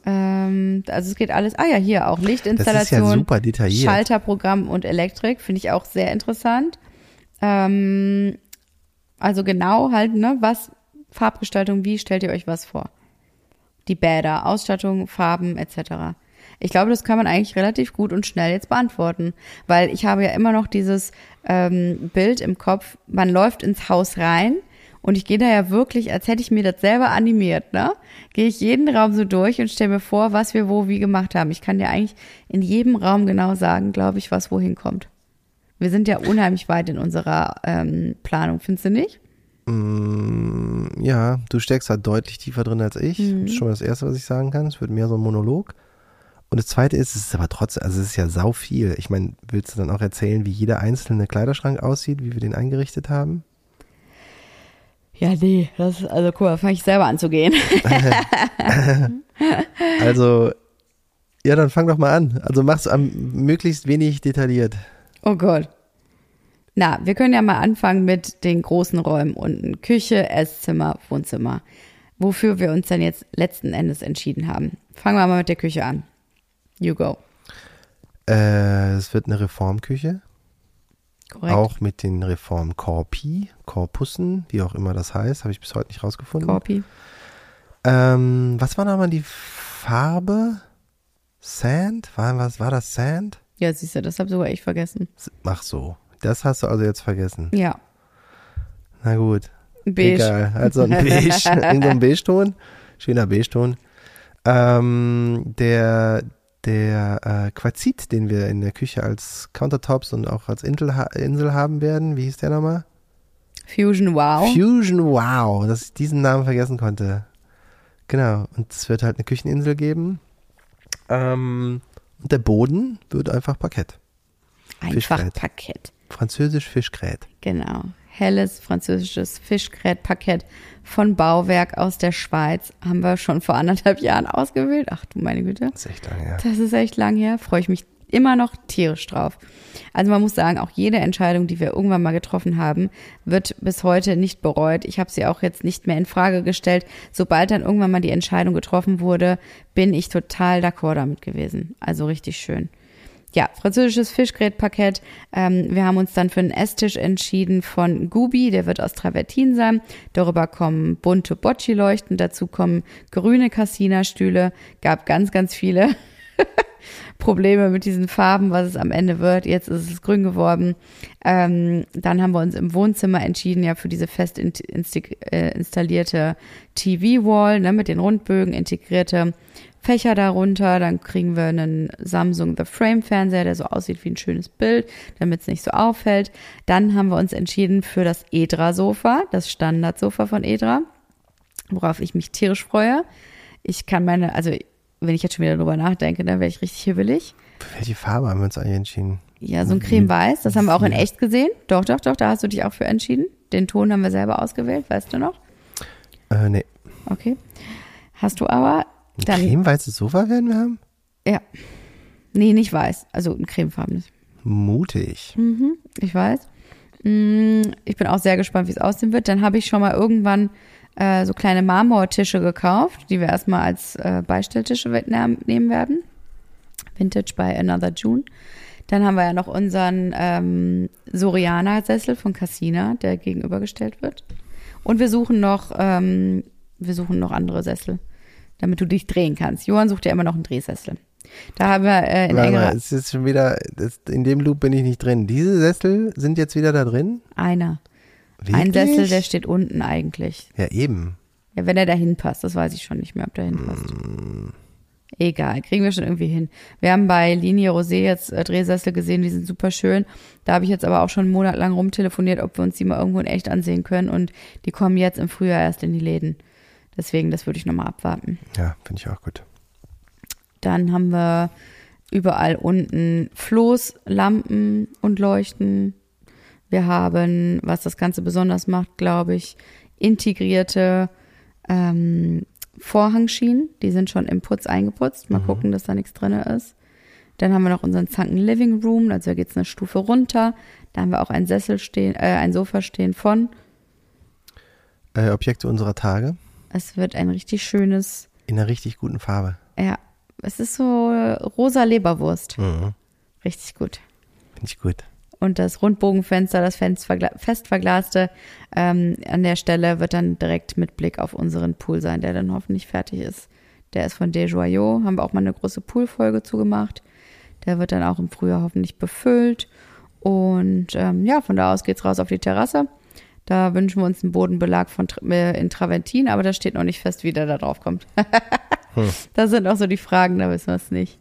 Ähm, also es geht alles, ah ja, hier auch Das ist ja Lichtinstallation, super detailliert. Schalterprogramm und Elektrik, finde ich auch sehr interessant. Ähm, also genau halt, ne, was, Farbgestaltung, wie stellt ihr euch was vor? Die Bäder, Ausstattung, Farben etc. Ich glaube, das kann man eigentlich relativ gut und schnell jetzt beantworten, weil ich habe ja immer noch dieses ähm, Bild im Kopf, man läuft ins Haus rein und ich gehe da ja wirklich, als hätte ich mir das selber animiert, ne? Gehe ich jeden Raum so durch und stelle mir vor, was wir wo wie gemacht haben. Ich kann dir eigentlich in jedem Raum genau sagen, glaube ich, was wohin kommt. Wir sind ja unheimlich weit in unserer ähm, Planung, findest du nicht? Mm, Ja, du steckst halt deutlich tiefer drin als ich. Mhm. Das ist schon mal das Erste, was ich sagen kann. Es wird mehr so ein Monolog. Und das Zweite ist, es ist aber trotzdem, also es ist ja sau viel. Ich meine, willst du dann auch erzählen, wie jeder einzelne Kleiderschrank aussieht, wie wir den eingerichtet haben? Ja, nee, das also guck mal, fange ich selber an zu gehen. Also, ja, dann fang doch mal an. Also mach's am möglichst wenig detailliert. Oh Gott. Na, wir können ja mal anfangen mit den großen Räumen unten. Küche, Esszimmer, Wohnzimmer. Wofür wir uns dann jetzt letzten Endes entschieden haben. Fangen wir mal mit der Küche an. You go. Äh, es wird eine Reformküche. Korrekt. Auch mit den Reformkorpi, Korpussen, wie auch immer das heißt, habe ich bis heute nicht rausgefunden. Korpi. Ähm, was war nochmal die Farbe? Sand? War, was war das Sand? Ja, siehst du, das habe sogar ich vergessen. Ach so. Das hast du also jetzt vergessen. Ja. Na gut. Beige. Egal. Also ein Beige. Irgend so ein Beige-Ton. Schöner Beige-Ton. Ähm, der der äh, Quarzit, den wir in der Küche als Countertops und auch als Insel, Insel haben werden, wie hieß der nochmal? Fusion Wow. Fusion Wow, dass ich diesen Namen vergessen konnte. Genau. Und es wird halt eine Kücheninsel geben. Ähm, und der Boden wird einfach Parkett. Einfach Fischbrett. Parkett. Französisch Fischgrät. Genau. Helles französisches Fischgrätparkett von Bauwerk aus der Schweiz haben wir schon vor anderthalb Jahren ausgewählt. Ach du meine Güte. Das ist echt lange her. Das ist echt lang her. Freue ich mich immer noch tierisch drauf. Also man muss sagen, auch jede Entscheidung, die wir irgendwann mal getroffen haben, wird bis heute nicht bereut. Ich habe sie auch jetzt nicht mehr in Frage gestellt. Sobald dann irgendwann mal die Entscheidung getroffen wurde, bin ich total d'accord damit gewesen. Also richtig schön. Ja, französisches Fischgrätparkett. Ähm, wir haben uns dann für einen Esstisch entschieden von Gubi, der wird aus Travertin sein. Darüber kommen bunte Bocci-Leuchten, dazu kommen grüne Cassina-Stühle. Gab ganz, ganz viele Probleme mit diesen Farben, was es am Ende wird. Jetzt ist es grün geworden. Ähm, dann haben wir uns im Wohnzimmer entschieden, ja, für diese fest in, äh, installierte TV-Wall, ne, mit den Rundbögen, integrierte Fächer darunter. Dann kriegen wir einen Samsung The Frame Fernseher, der so aussieht wie ein schönes Bild, damit es nicht so auffällt. Dann haben wir uns entschieden für das Edra-Sofa, das Standardsofa von Edra. worauf ich mich tierisch freue. Ich kann meine, also wenn ich jetzt schon wieder drüber nachdenke, dann wäre ich richtig hibbelig. Für welche Farbe haben wir uns eigentlich entschieden? Ja, so ein Creme-Weiß, das haben wir auch in echt gesehen. Doch, doch, doch, da hast du dich auch für entschieden. Den Ton haben wir selber ausgewählt, weißt du noch? Äh, nee. Okay. Hast du aber Ein cremeweißes Sofa werden wir haben? Ja. Nee, nicht weiß. Also ein cremefarbenes. Mutig. Mhm, ich weiß. Mm, Ich bin auch sehr gespannt, wie es aussehen wird. Dann habe ich schon mal irgendwann äh, so kleine Marmortische gekauft, die wir erstmal als äh, Beistelltische nehmen werden. Vintage bei Another June. Dann haben wir ja noch unseren ähm, Soriana-Sessel von Cassina, der gegenübergestellt wird. Und wir suchen noch, ähm, wir suchen noch andere Sessel, damit du dich drehen kannst. Johann sucht ja immer noch einen Drehsessel. Da haben wir äh, in engerer es ist schon wieder, das, in dem Loop bin ich nicht drin. Diese Sessel sind jetzt wieder da drin? einer. Wirklich? Ein Sessel, der steht unten eigentlich. Ja, eben. Ja, wenn er dahin passt, das weiß ich schon nicht mehr, ob der hinpasst. Egal, kriegen wir schon irgendwie hin. Wir haben bei Linie Rosé jetzt äh, Drehsessel gesehen, die sind super schön. Da habe ich jetzt aber auch schon einen Monat lang rumtelefoniert, ob wir uns die mal irgendwo in echt ansehen können. Und die kommen jetzt im Frühjahr erst in die Läden. Deswegen, das würde ich nochmal abwarten. Ja, finde ich auch gut. Dann haben wir überall unten Floß, Lampen und Leuchten. Wir haben, was das Ganze besonders macht, glaube ich, integrierte ähm, Vorhangschienen. Die sind schon im Putz eingeputzt. Mal gucken, dass da nichts drin ist. Dann haben wir noch unseren Zanken Living Room, also da geht's eine Stufe runter. Da haben wir auch ein Sessel stehen, äh, ein Sofa stehen von. Äh, Objekte unserer Tage Es wird ein richtig schönes, in einer richtig guten Farbe. ja, es ist so rosa Leberwurst. Mhm. Richtig gut. Finde ich gut. Und das Rundbogenfenster, das fest vergla- fest verglaste, ähm, an der Stelle wird dann direkt mit Blick auf unseren Pool sein, der dann hoffentlich fertig ist. Der ist von Desjoyaux, haben wir auch mal eine große Poolfolge zugemacht. Der wird dann auch im Frühjahr hoffentlich befüllt. Und ähm, ja, von da aus geht's raus auf die Terrasse. Da wünschen wir uns einen Bodenbelag von äh, in Traventin, aber da steht noch nicht fest, wie der da drauf kommt. Da sind auch so die Fragen, da wissen wir es nicht.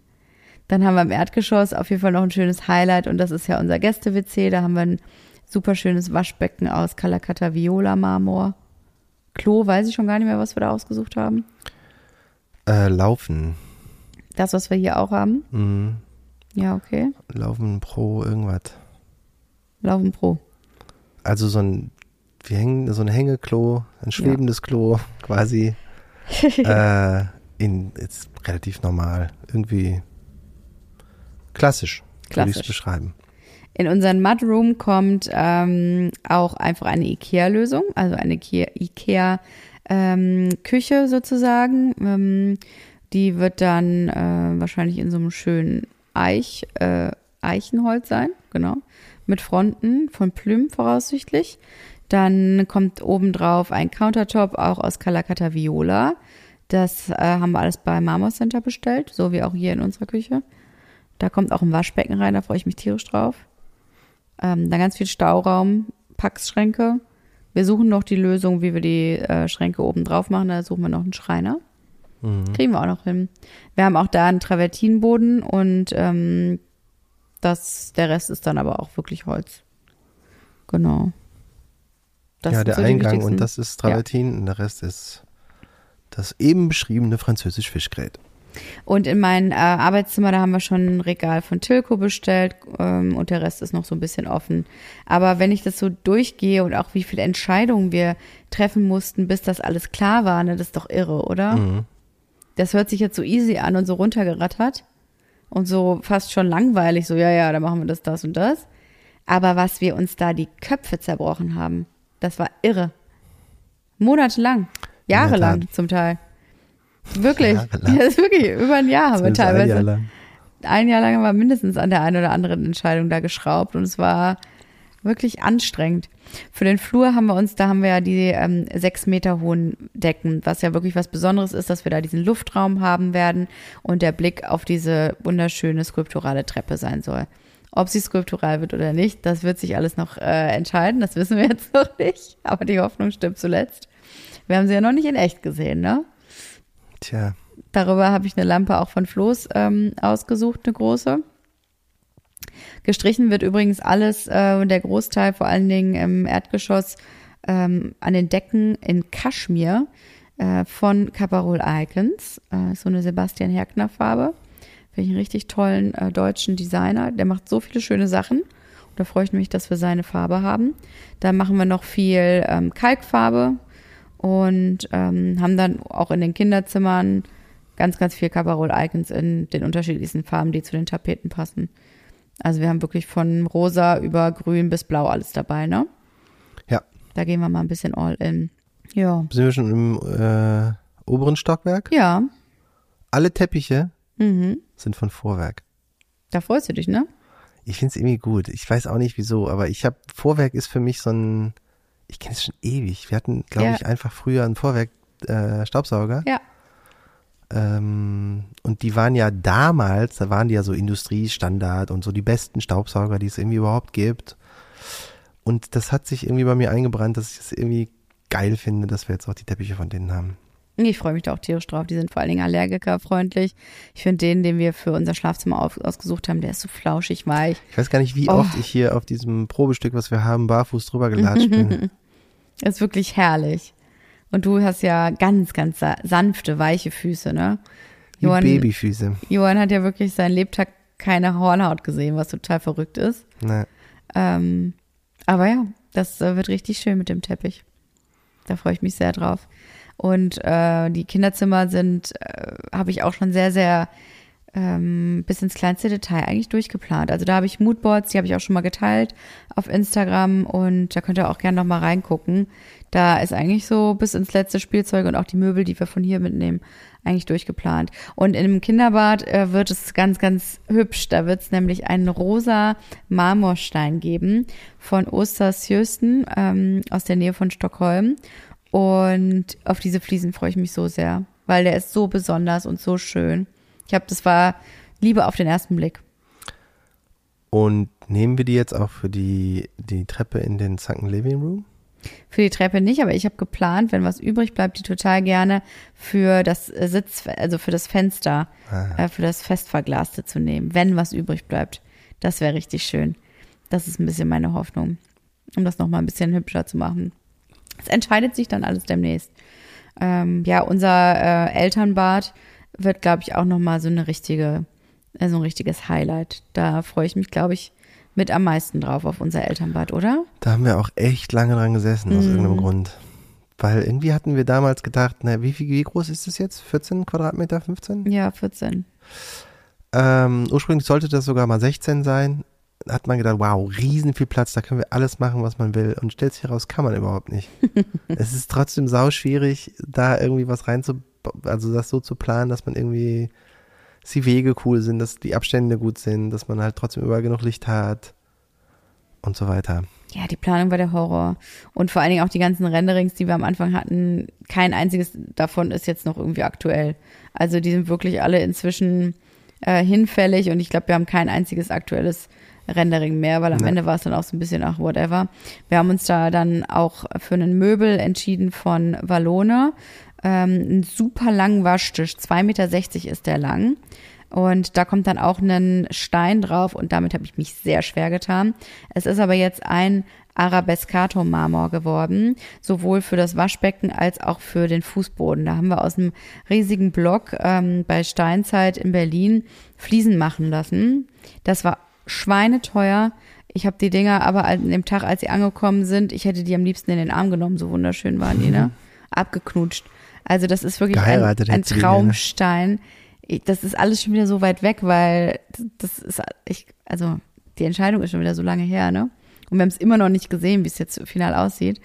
Dann haben wir im Erdgeschoss auf jeden Fall noch ein schönes Highlight und das ist ja unser Gäste-WC. Da haben wir ein super schönes Waschbecken aus Calacata Viola Marmor. Klo, weiß ich schon gar nicht mehr, was wir da ausgesucht haben. Äh, Laufen. Das, was wir hier auch haben. Mhm. Ja, okay. Laufen Pro irgendwas. Laufen Pro. Also so ein, wir hängen so ein Hängeklo, ein schwebendes Klo quasi. äh, in, ist relativ normal. Irgendwie klassisch, würde ich es Klassisch. beschreiben. In unseren Mudroom kommt ähm, auch einfach eine IKEA-Lösung, also eine IKEA-Küche ähm, sozusagen. Ähm, die wird dann äh, wahrscheinlich in so einem schönen Eich, äh, Eichenholz sein, genau, mit Fronten von Plüm voraussichtlich. Dann kommt obendrauf ein Countertop, auch aus Calacata Viola. Das äh, haben wir alles bei Marmor Center bestellt, so wie auch hier in unserer Küche. Da kommt auch ein Waschbecken rein, da freue ich mich tierisch drauf. Ähm, dann ganz viel Stauraum, Packschränke. Wir suchen noch die Lösung, wie wir die äh, Schränke oben drauf machen. Da suchen wir noch einen Schreiner. Kriegen wir auch noch hin. Wir haben auch da einen Travertinboden und ähm, das, der Rest ist dann aber auch wirklich Holz. Genau. Das ja, der so Eingang und das ist Travertin und der Rest ist das eben beschriebene französisch Fischgerät. Und in mein äh, Arbeitszimmer, da haben wir schon ein Regal von Tilco bestellt ähm, und der Rest ist noch so ein bisschen offen. Aber wenn ich das so durchgehe und auch wie viele Entscheidungen wir treffen mussten, bis das alles klar war, ne, das ist doch irre, oder? Mhm. Das hört sich jetzt so easy an und so runtergerattert und so fast schon langweilig, so ja, ja, dann machen wir das, das und das. Aber was wir uns da die Köpfe zerbrochen haben, das war irre. Monatelang, jahrelang zum Teil. Wirklich. Jahrelang. Ja, das ist wirklich über ein Jahr haben wir Zumindest ein teilweise. Jahr lang. Ein Jahr lang haben wir mindestens an der einen oder anderen Entscheidung da geschraubt und es war wirklich anstrengend. Für den Flur haben wir uns, da haben wir ja die ähm, sechs Meter hohen Decken, was ja wirklich was Besonderes ist, dass wir da diesen Luftraum haben werden und der Blick auf diese wunderschöne skulpturale Treppe sein soll. Ob sie skulptural wird oder nicht, das wird sich alles noch äh, entscheiden, das wissen wir jetzt noch nicht, aber die Hoffnung stimmt zuletzt. Wir haben sie ja noch nicht in echt gesehen, ne? Tja, Darüber habe ich eine Lampe auch von Floß ähm, ausgesucht, eine große. Gestrichen wird übrigens alles, äh, der Großteil vor allen Dingen im Erdgeschoss ähm, an den Decken in Kaschmir. äh, von Caparol Icons. Äh, so eine Sebastian Herkner Farbe. Finde ich einen richtig tollen äh, deutschen Designer. Der macht so viele schöne Sachen. Und da freue ich mich, dass wir seine Farbe haben. Da machen wir noch viel ähm, Kalkfarbe und ähm, haben dann auch in den Kinderzimmern ganz, ganz viel Caparol Icons in den unterschiedlichsten Farben, die zu den Tapeten passen. Also wir haben wirklich von rosa über grün bis blau alles dabei, ne? Ja. Da gehen wir mal ein bisschen all in. Ja. Sind wir schon im äh, oberen Stockwerk? Ja. Alle Teppiche Mhm. Sind von Vorwerk. Da freust du dich, ne? Ich finde es irgendwie gut. Ich weiß auch nicht wieso, aber ich habe Vorwerk ist für mich so ein, ich kenne es schon ewig. Wir hatten, glaube Ja. ich, einfach früher einen Vorwerk äh, Staubsauger. Ja. Ähm, und die waren ja damals, da waren die ja so Industriestandard und so die besten Staubsauger, die es irgendwie überhaupt gibt. Und das hat sich irgendwie bei mir eingebrannt, dass ich es irgendwie geil finde, dass wir jetzt auch die Teppiche von denen haben. Ich freue mich da auch tierisch drauf. Die sind vor allen Dingen allergikerfreundlich. Ich finde den, den wir für unser Schlafzimmer auf, ausgesucht haben, der ist so flauschig weich. Ich weiß gar nicht, wie Oh. oft ich hier auf diesem Probestück, was wir haben, barfuß drüber gelatscht bin. Ist wirklich herrlich. Und du hast ja ganz, ganz sa- sanfte, weiche Füße, ne? Wie Johann, Babyfüße. Johann hat ja wirklich seinen Lebtag keine Hornhaut gesehen, was total verrückt ist. Na, Ähm, aber ja, das äh, wird richtig schön mit dem Teppich. Da freue ich mich sehr drauf. Und äh, die Kinderzimmer sind, äh, habe ich auch schon sehr, sehr ähm, bis ins kleinste Detail eigentlich durchgeplant. Also da habe ich Moodboards, die habe ich auch schon mal geteilt auf Instagram und da könnt ihr auch gerne noch mal reingucken. Da ist eigentlich so bis ins letzte Spielzeug und auch die Möbel, die wir von hier mitnehmen, eigentlich durchgeplant. Und in dem Kinderbad äh, wird es ganz, ganz hübsch. Da wird es nämlich einen rosa Marmorstein geben von Ostersjösten ähm, aus der Nähe von Stockholm. Und auf diese Fliesen freue ich mich so sehr, weil der ist so besonders und so schön. Ich habe, das war Liebe auf den ersten Blick. Und nehmen wir die jetzt auch für die, die Treppe in den Sunken Living Room? Für die Treppe nicht, aber ich habe geplant, wenn was übrig bleibt, die total gerne für das äh, Sitz, also für das Fenster, äh, für das Festverglaste zu nehmen, wenn was übrig bleibt. Das wäre richtig schön. Das ist ein bisschen meine Hoffnung, um das nochmal ein bisschen hübscher zu machen. Es entscheidet sich dann alles demnächst. Ähm, ja, unser äh, Elternbad wird, glaube ich, auch nochmal so eine richtige, äh, so ein richtiges Highlight. Da freue ich mich, glaube ich, mit am meisten drauf auf unser Elternbad, oder? Da haben wir auch echt lange dran gesessen, aus Mhm. irgendeinem Grund. Weil irgendwie hatten wir damals gedacht, na, wie, viel, wie groß ist das jetzt? 14 Quadratmeter, 15? Ja, 14. Ähm, ursprünglich sollte das sogar mal 16 sein. Hat man gedacht, wow, riesen viel Platz, da können wir alles machen, was man will. Und stellt sich heraus, kann man überhaupt nicht. es ist trotzdem sau schwierig, da irgendwie was rein zu, also das so zu planen, dass man irgendwie, dass die Wege cool sind, dass die Abstände gut sind, dass man halt trotzdem überall genug Licht hat und so weiter. Ja, die Planung war der Horror. Und vor allen Dingen auch die ganzen Renderings, die wir am Anfang hatten, kein einziges davon ist jetzt noch irgendwie aktuell. Also die sind wirklich alle inzwischen äh, hinfällig und ich glaube, wir haben kein einziges aktuelles Rendering mehr, weil am Ja. Ende war es dann auch so ein bisschen ach whatever. Wir haben uns da dann auch für einen Möbel entschieden von Wallone. Ähm, einen super langen Waschtisch, 2,60 Meter ist der lang. Und da kommt dann auch ein Stein drauf und damit habe ich mich sehr schwer getan. Es ist aber jetzt ein Arabescato-Marmor geworden, sowohl für das Waschbecken als auch für den Fußboden. Da haben wir aus einem riesigen Block ähm, bei Steinzeit in Berlin Fliesen machen lassen. Das war schweineteuer. Ich habe die Dinger aber an dem Tag, als sie angekommen sind, ich hätte die am liebsten in den Arm genommen, so wunderschön waren die, ne? Abgeknutscht. Also das ist wirklich ein, ein. Traumstein. Ich, das ist alles schon wieder so weit weg, weil das ist, ich, also die Entscheidung ist schon wieder so lange her, ne? Und wir haben es immer noch nicht gesehen, wie es jetzt final aussieht.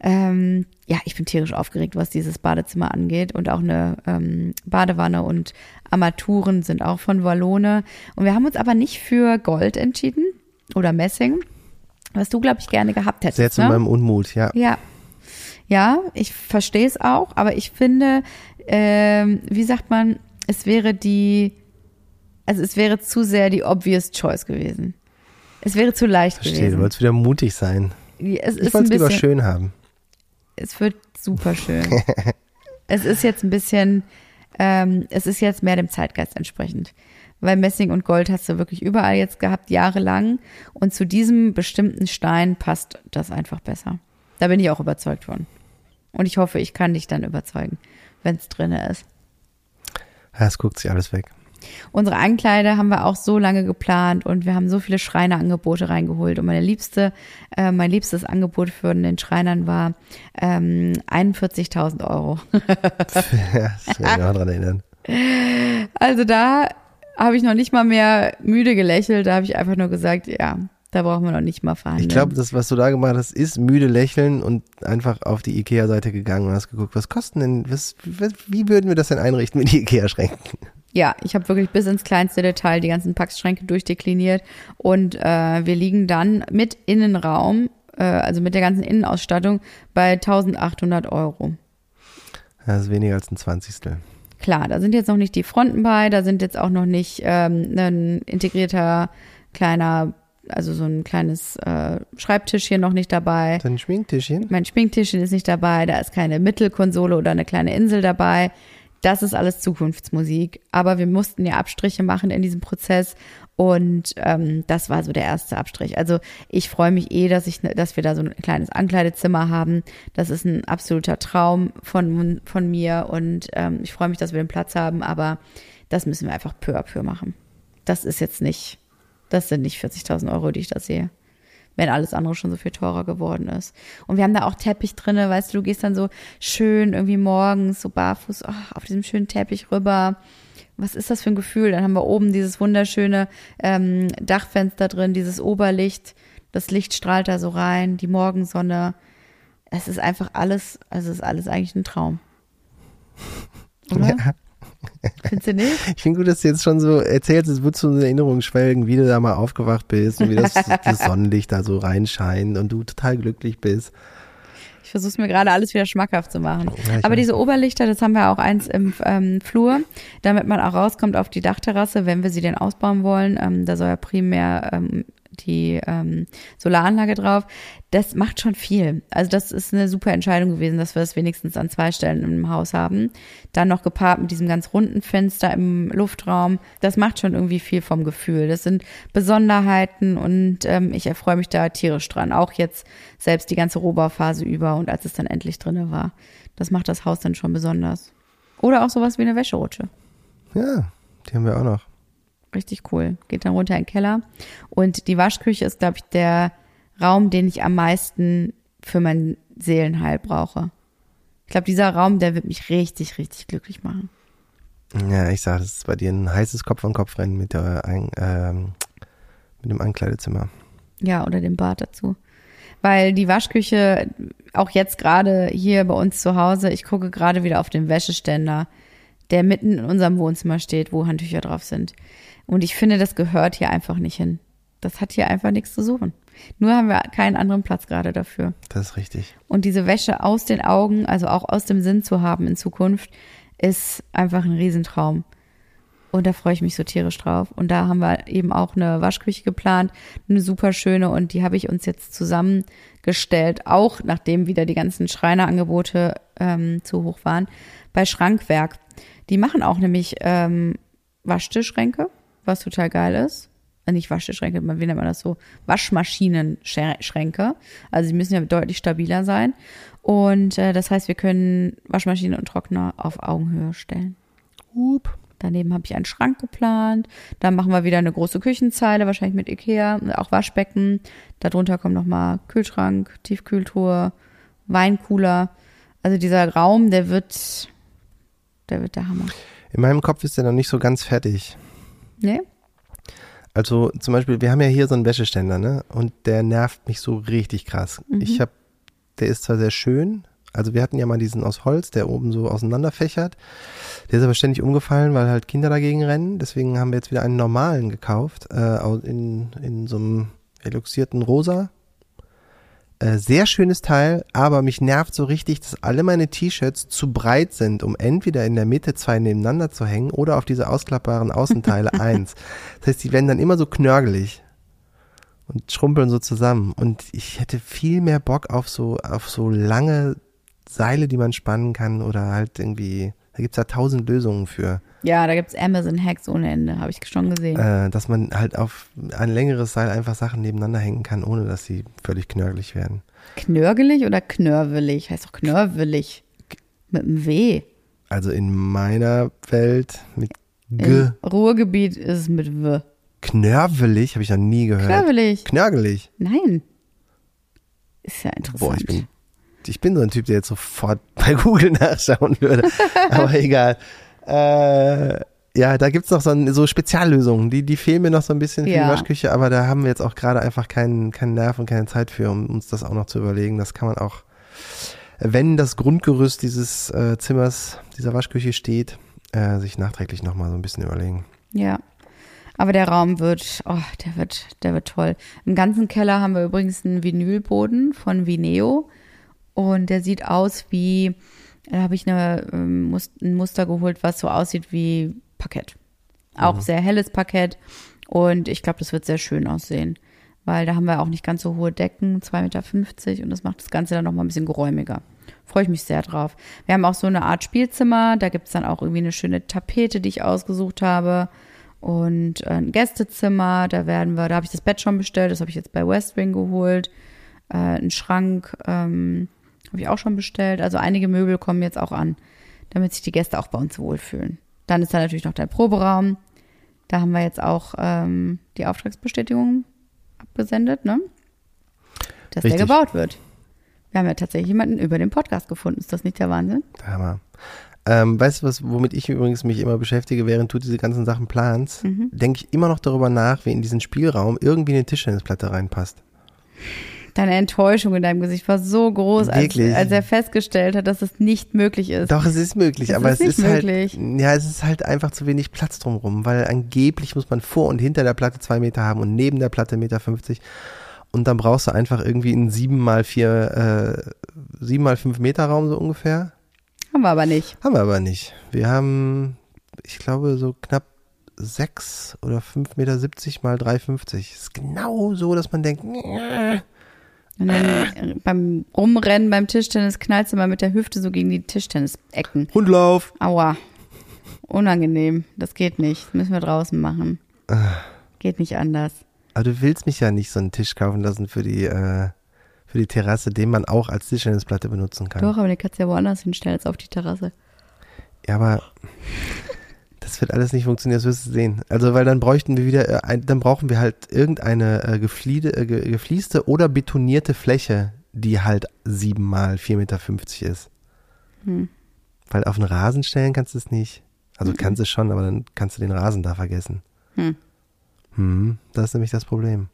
Ähm, ja, ich bin tierisch aufgeregt, was dieses Badezimmer angeht. Und auch eine ähm, Badewanne und Armaturen sind auch von Wallone. Und wir haben uns aber nicht für Gold entschieden oder Messing, was du, glaube ich, gerne gehabt hättest. Sehr zu ne? meinem Unmut, ja. Ja. Ja, ich verstehe es auch, aber ich finde, ähm, wie sagt man, es wäre die, also es wäre zu sehr die obvious choice gewesen. Es wäre zu leicht Verstehe, du gewesen. wolltest wieder mutig sein. Ja, Es Ich wollte es lieber schön haben. Es wird super schön. es ist jetzt ein bisschen, ähm, es ist jetzt mehr dem Zeitgeist entsprechend. Weil Messing und Gold hast du wirklich überall jetzt gehabt, jahrelang. Und zu diesem bestimmten Stein passt das einfach besser. Da bin ich auch überzeugt von. Und ich hoffe, ich kann dich dann überzeugen, wenn es drin ist. Ja, es guckt sich alles weg. Unsere Ankleide haben wir auch so lange geplant und wir haben so viele Schreinerangebote reingeholt. Und meine liebste, äh, mein liebstes Angebot für den Schreinern war ähm, 41.000 Euro. ja, das kann ich auch dran erinnern. Also da habe ich noch nicht mal mehr müde gelächelt. Da habe ich einfach nur gesagt, ja, da brauchen wir noch nicht mal verhandeln. Ich glaube, das, was du da gemacht hast, ist müde lächeln und einfach auf die Ikea-Seite gegangen und hast geguckt, was kosten denn, was, wie würden wir das denn einrichten mit Ikea-Schränken? Ja, ich habe wirklich bis ins kleinste Detail die ganzen Packschränke durchdekliniert und äh, wir liegen dann mit Innenraum, äh, also mit der ganzen Innenausstattung, bei 1800 Euro. Das ist weniger als ein Zwanzigstel. Klar, da sind jetzt noch nicht die Fronten bei, da sind jetzt auch noch nicht ähm, ein integrierter kleiner, also so ein kleines äh, Schreibtischchen noch nicht dabei. Dein Schminktischchen? Mein Schminktischchen ist nicht dabei, da ist keine Mittelkonsole oder eine kleine Insel dabei. Das ist alles Zukunftsmusik. Aber wir mussten ja Abstriche machen in diesem Prozess und ähm, das war so der erste Abstrich. Also ich freue mich eh, dass ich, dass wir da so ein kleines Ankleidezimmer haben. Das ist ein absoluter Traum von von mir und ähm, ich freue mich, dass wir den Platz haben. Aber das müssen wir einfach peu à peu machen. Das ist jetzt nicht, das sind nicht 40.000 Euro, die ich da sehe wenn alles andere schon so viel teurer geworden ist. Und wir haben da auch Teppich drinne, weißt du, du gehst dann so schön irgendwie morgens so barfuß oh, auf diesem schönen Teppich rüber. Was ist das für ein Gefühl? Dann haben wir oben dieses wunderschöne ähm, Dachfenster drin, dieses Oberlicht. Das Licht strahlt da so rein, die Morgensonne. Es ist einfach alles, also es ist alles eigentlich ein Traum. Oder? Ja. Findest du nicht? Ich finde gut, dass du jetzt schon so erzählst, es wird so eine Erinnerung schwelgen, wie du da mal aufgewacht bist und wie das, das Sonnenlicht da so reinscheint und du total glücklich bist. Ich versuche es mir gerade alles wieder schmackhaft zu machen. Ja, Aber diese Oberlichter, das haben wir auch eins im ähm, Flur, damit man auch rauskommt auf die Dachterrasse, wenn wir sie denn ausbauen wollen. Ähm, da soll ja primär ähm, die ähm, Solaranlage drauf. Das macht schon viel. Also das ist eine super Entscheidung gewesen, dass wir das wenigstens an zwei Stellen im Haus haben. Dann noch gepaart mit diesem ganz runden Fenster im Luftraum. Das macht schon irgendwie viel vom Gefühl. Das sind Besonderheiten und ähm, ich erfreue mich da tierisch dran. Auch jetzt selbst die ganze Rohbauphase über und als es dann endlich drinne war. Das macht das Haus dann schon besonders. Oder auch sowas wie eine Wäscherutsche. Ja, die haben wir auch noch. Richtig cool. Geht dann runter in den Keller. Und die Waschküche ist, glaube ich, der Raum, den ich am meisten für mein Seelenheil brauche. Ich glaube, dieser Raum, der wird mich richtig, richtig glücklich machen. Ja, ich sage, das ist bei dir ein heißes Kopf-an-Kopf-Rennen mit, der, ähm, mit dem Ankleidezimmer. Ja, oder dem Bad dazu. Weil die Waschküche, auch jetzt gerade hier bei uns zu Hause, ich gucke gerade wieder auf den Wäscheständer, der mitten in unserem Wohnzimmer steht, wo Handtücher drauf sind. Und ich finde, das gehört hier einfach nicht hin. Das hat hier einfach nichts zu suchen. Nur haben wir keinen anderen Platz gerade dafür. Das ist richtig. Und diese Wäsche aus den Augen, also auch aus dem Sinn zu haben in Zukunft, ist einfach ein Riesentraum. Und da freue ich mich so tierisch drauf. Und da haben wir eben auch eine Waschküche geplant, eine super schöne. Und die habe ich uns jetzt zusammengestellt, auch nachdem wieder die ganzen Schreinerangebote ähm, zu hoch waren, bei Schrankwerk. Die machen auch nämlich ähm, Waschtischschränke was total geil ist. Äh, nicht Waschtischschränke, wie nennt man das so? Waschmaschinenschränke. Also sie müssen ja deutlich stabiler sein. Und äh, das heißt, wir können Waschmaschine und Trockner auf Augenhöhe stellen. Hup. Daneben habe ich einen Schrank geplant. Dann machen wir wieder eine große Küchenzeile, wahrscheinlich mit Ikea, auch Waschbecken. Darunter kommt nochmal Kühlschrank, Tiefkühltruhe, Weincooler. Also dieser Raum, der wird, der wird der Hammer. In meinem Kopf ist der noch nicht so ganz fertig. Nee? Also zum Beispiel, wir haben ja hier so einen Wäscheständer, ne? Und der nervt mich so richtig krass. Mhm. Ich habe, der ist zwar sehr schön, also wir hatten ja mal diesen aus Holz, der oben so auseinanderfächert. Der ist aber ständig umgefallen, weil halt Kinder dagegen rennen. Deswegen haben wir jetzt wieder einen normalen gekauft, äh, in, in so einem eluxierten Rosa. Äh, sehr schönes Teil, aber mich nervt so richtig, dass alle meine T-Shirts zu breit sind, um entweder in der Mitte zwei nebeneinander zu hängen oder auf diese ausklappbaren Außenteile eins. Das heißt, die werden dann immer so knörgelig und schrumpeln so zusammen. Und ich hätte viel mehr Bock auf so, auf so lange Seile, die man spannen kann oder halt irgendwie, da gibt's ja tausend Lösungen für. Ja, da gibt's Amazon-Hacks ohne Ende, habe ich schon gesehen. äh, dass man halt auf ein längeres Seil einfach Sachen nebeneinander hängen kann, ohne dass sie völlig knörgelig werden. Knörgelig oder knörwelig? Heißt doch knörwelig. Mit einem W. Also in meiner Welt mit G. Im Ruhrgebiet ist es mit W. Knörwelig habe ich noch nie gehört. Knörwelig. Knörgelig. Nein. Ist ja interessant. Boah, ich bin, ich bin so ein Typ, der jetzt sofort bei Google nachschauen würde. Aber egal. Äh, ja, da gibt's noch so, ein, so Speziallösungen, die, die fehlen mir noch so ein bisschen für Ja. die Waschküche, aber da haben wir jetzt auch gerade einfach keinen, keinen Nerv und keine Zeit für, um uns das auch noch zu überlegen. Das kann man auch, wenn das Grundgerüst dieses äh, Zimmers, dieser Waschküche steht, äh, sich nachträglich nochmal so ein bisschen überlegen. Ja. Aber der Raum wird, oh, der wird, der wird toll. Im ganzen Keller haben wir übrigens einen Vinylboden von Vineo. Und der sieht aus wie, da habe ich eine, ähm, ein Muster geholt, was so aussieht wie Parkett. Auch sehr helles Parkett. Und ich glaube, das wird sehr schön aussehen. Weil da haben wir auch nicht ganz so hohe Decken, 2,50 Meter. Und das macht das Ganze dann nochmal ein bisschen geräumiger. Freue ich mich sehr drauf. Wir haben auch so eine Art Spielzimmer. Da gibt's dann auch irgendwie eine schöne Tapete, die ich ausgesucht habe. Und ein Gästezimmer, da werden wir, da habe ich das Bett schon bestellt, das habe ich jetzt bei Westwing geholt. Äh, ein Schrank ähm, habe ich auch schon bestellt. Also einige Möbel kommen jetzt auch an, damit sich die Gäste auch bei uns wohlfühlen. Dann ist da natürlich noch der Proberaum. Da haben wir jetzt auch ähm, die Auftragsbestätigung abgesendet, ne? Dass Richtig. der gebaut wird. Wir haben ja tatsächlich jemanden über den Podcast gefunden. Ist das nicht der Wahnsinn? Hammer. Ähm, weißt du was, womit ich übrigens mich immer beschäftige, während du diese ganzen Sachen planst, Mhm. denke ich immer noch darüber nach, wie in diesen Spielraum irgendwie eine Tischtennisplatte reinpasst. Deine Enttäuschung in deinem Gesicht war so groß, als, als er festgestellt hat, dass es nicht möglich ist. Doch, es ist möglich, Es aber ist es ist möglich. halt, ja, es ist halt einfach zu wenig Platz drumrum, weil angeblich muss man vor und hinter der Platte zwei Meter haben und neben der Platte Meter 50 und dann brauchst du einfach irgendwie einen sieben mal vier, äh, sieben mal fünf Meter Raum so ungefähr. Haben wir aber nicht. Haben wir aber nicht. Wir haben, ich glaube, so knapp sechs oder fünf Meter siebzig mal 3,50. Ist genau so, dass man denkt. Und dann äh, beim Rumrennen beim Tischtennis knallst du mal mit der Hüfte so gegen die Tischtennisecken. Hundlauf. Aua. Unangenehm. Das geht nicht. Das müssen wir draußen machen. Geht nicht anders. Aber du willst mich ja nicht so einen Tisch kaufen lassen für die, äh, für die Terrasse, den man auch als Tischtennisplatte benutzen kann. Doch, aber den kannst du ja woanders hinstellen als auf die Terrasse. Ja, aber das wird alles nicht funktionieren, das wirst du sehen. Also, weil dann bräuchten wir wieder, äh, dann brauchen wir halt irgendeine äh, gefliede, äh, ge- gefließte oder betonierte Fläche, die halt sieben mal 4,50 Meter ist. Hm. Weil auf den Rasen stellen kannst du es nicht. Also kannst du es schon, aber dann kannst du den Rasen da vergessen. Hm. Hm, das ist nämlich das Problem.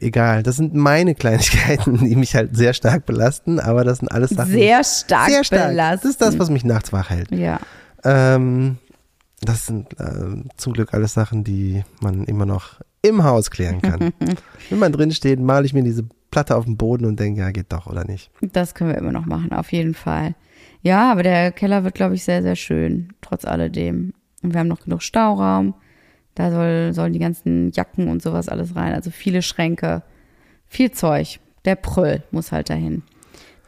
Egal, das sind meine Kleinigkeiten, die mich halt sehr stark belasten, aber das sind alles Sachen. Sehr stark, sehr stark. belastend. Das ist das, was mich nachts wach hält. Ja. Ähm, das sind äh, zum Glück alles Sachen, die man immer noch im Haus klären kann. Wenn man drin steht, male ich mir diese Platte auf den Boden und denke, ja, geht doch oder nicht. Das können wir immer noch machen, auf jeden Fall. Ja, aber der Keller wird, glaube ich, sehr, sehr schön, trotz alledem. Und wir haben noch genug Stauraum. Da soll, sollen die ganzen Jacken und sowas alles rein. Also viele Schränke, viel Zeug. Der Prüll muss halt dahin.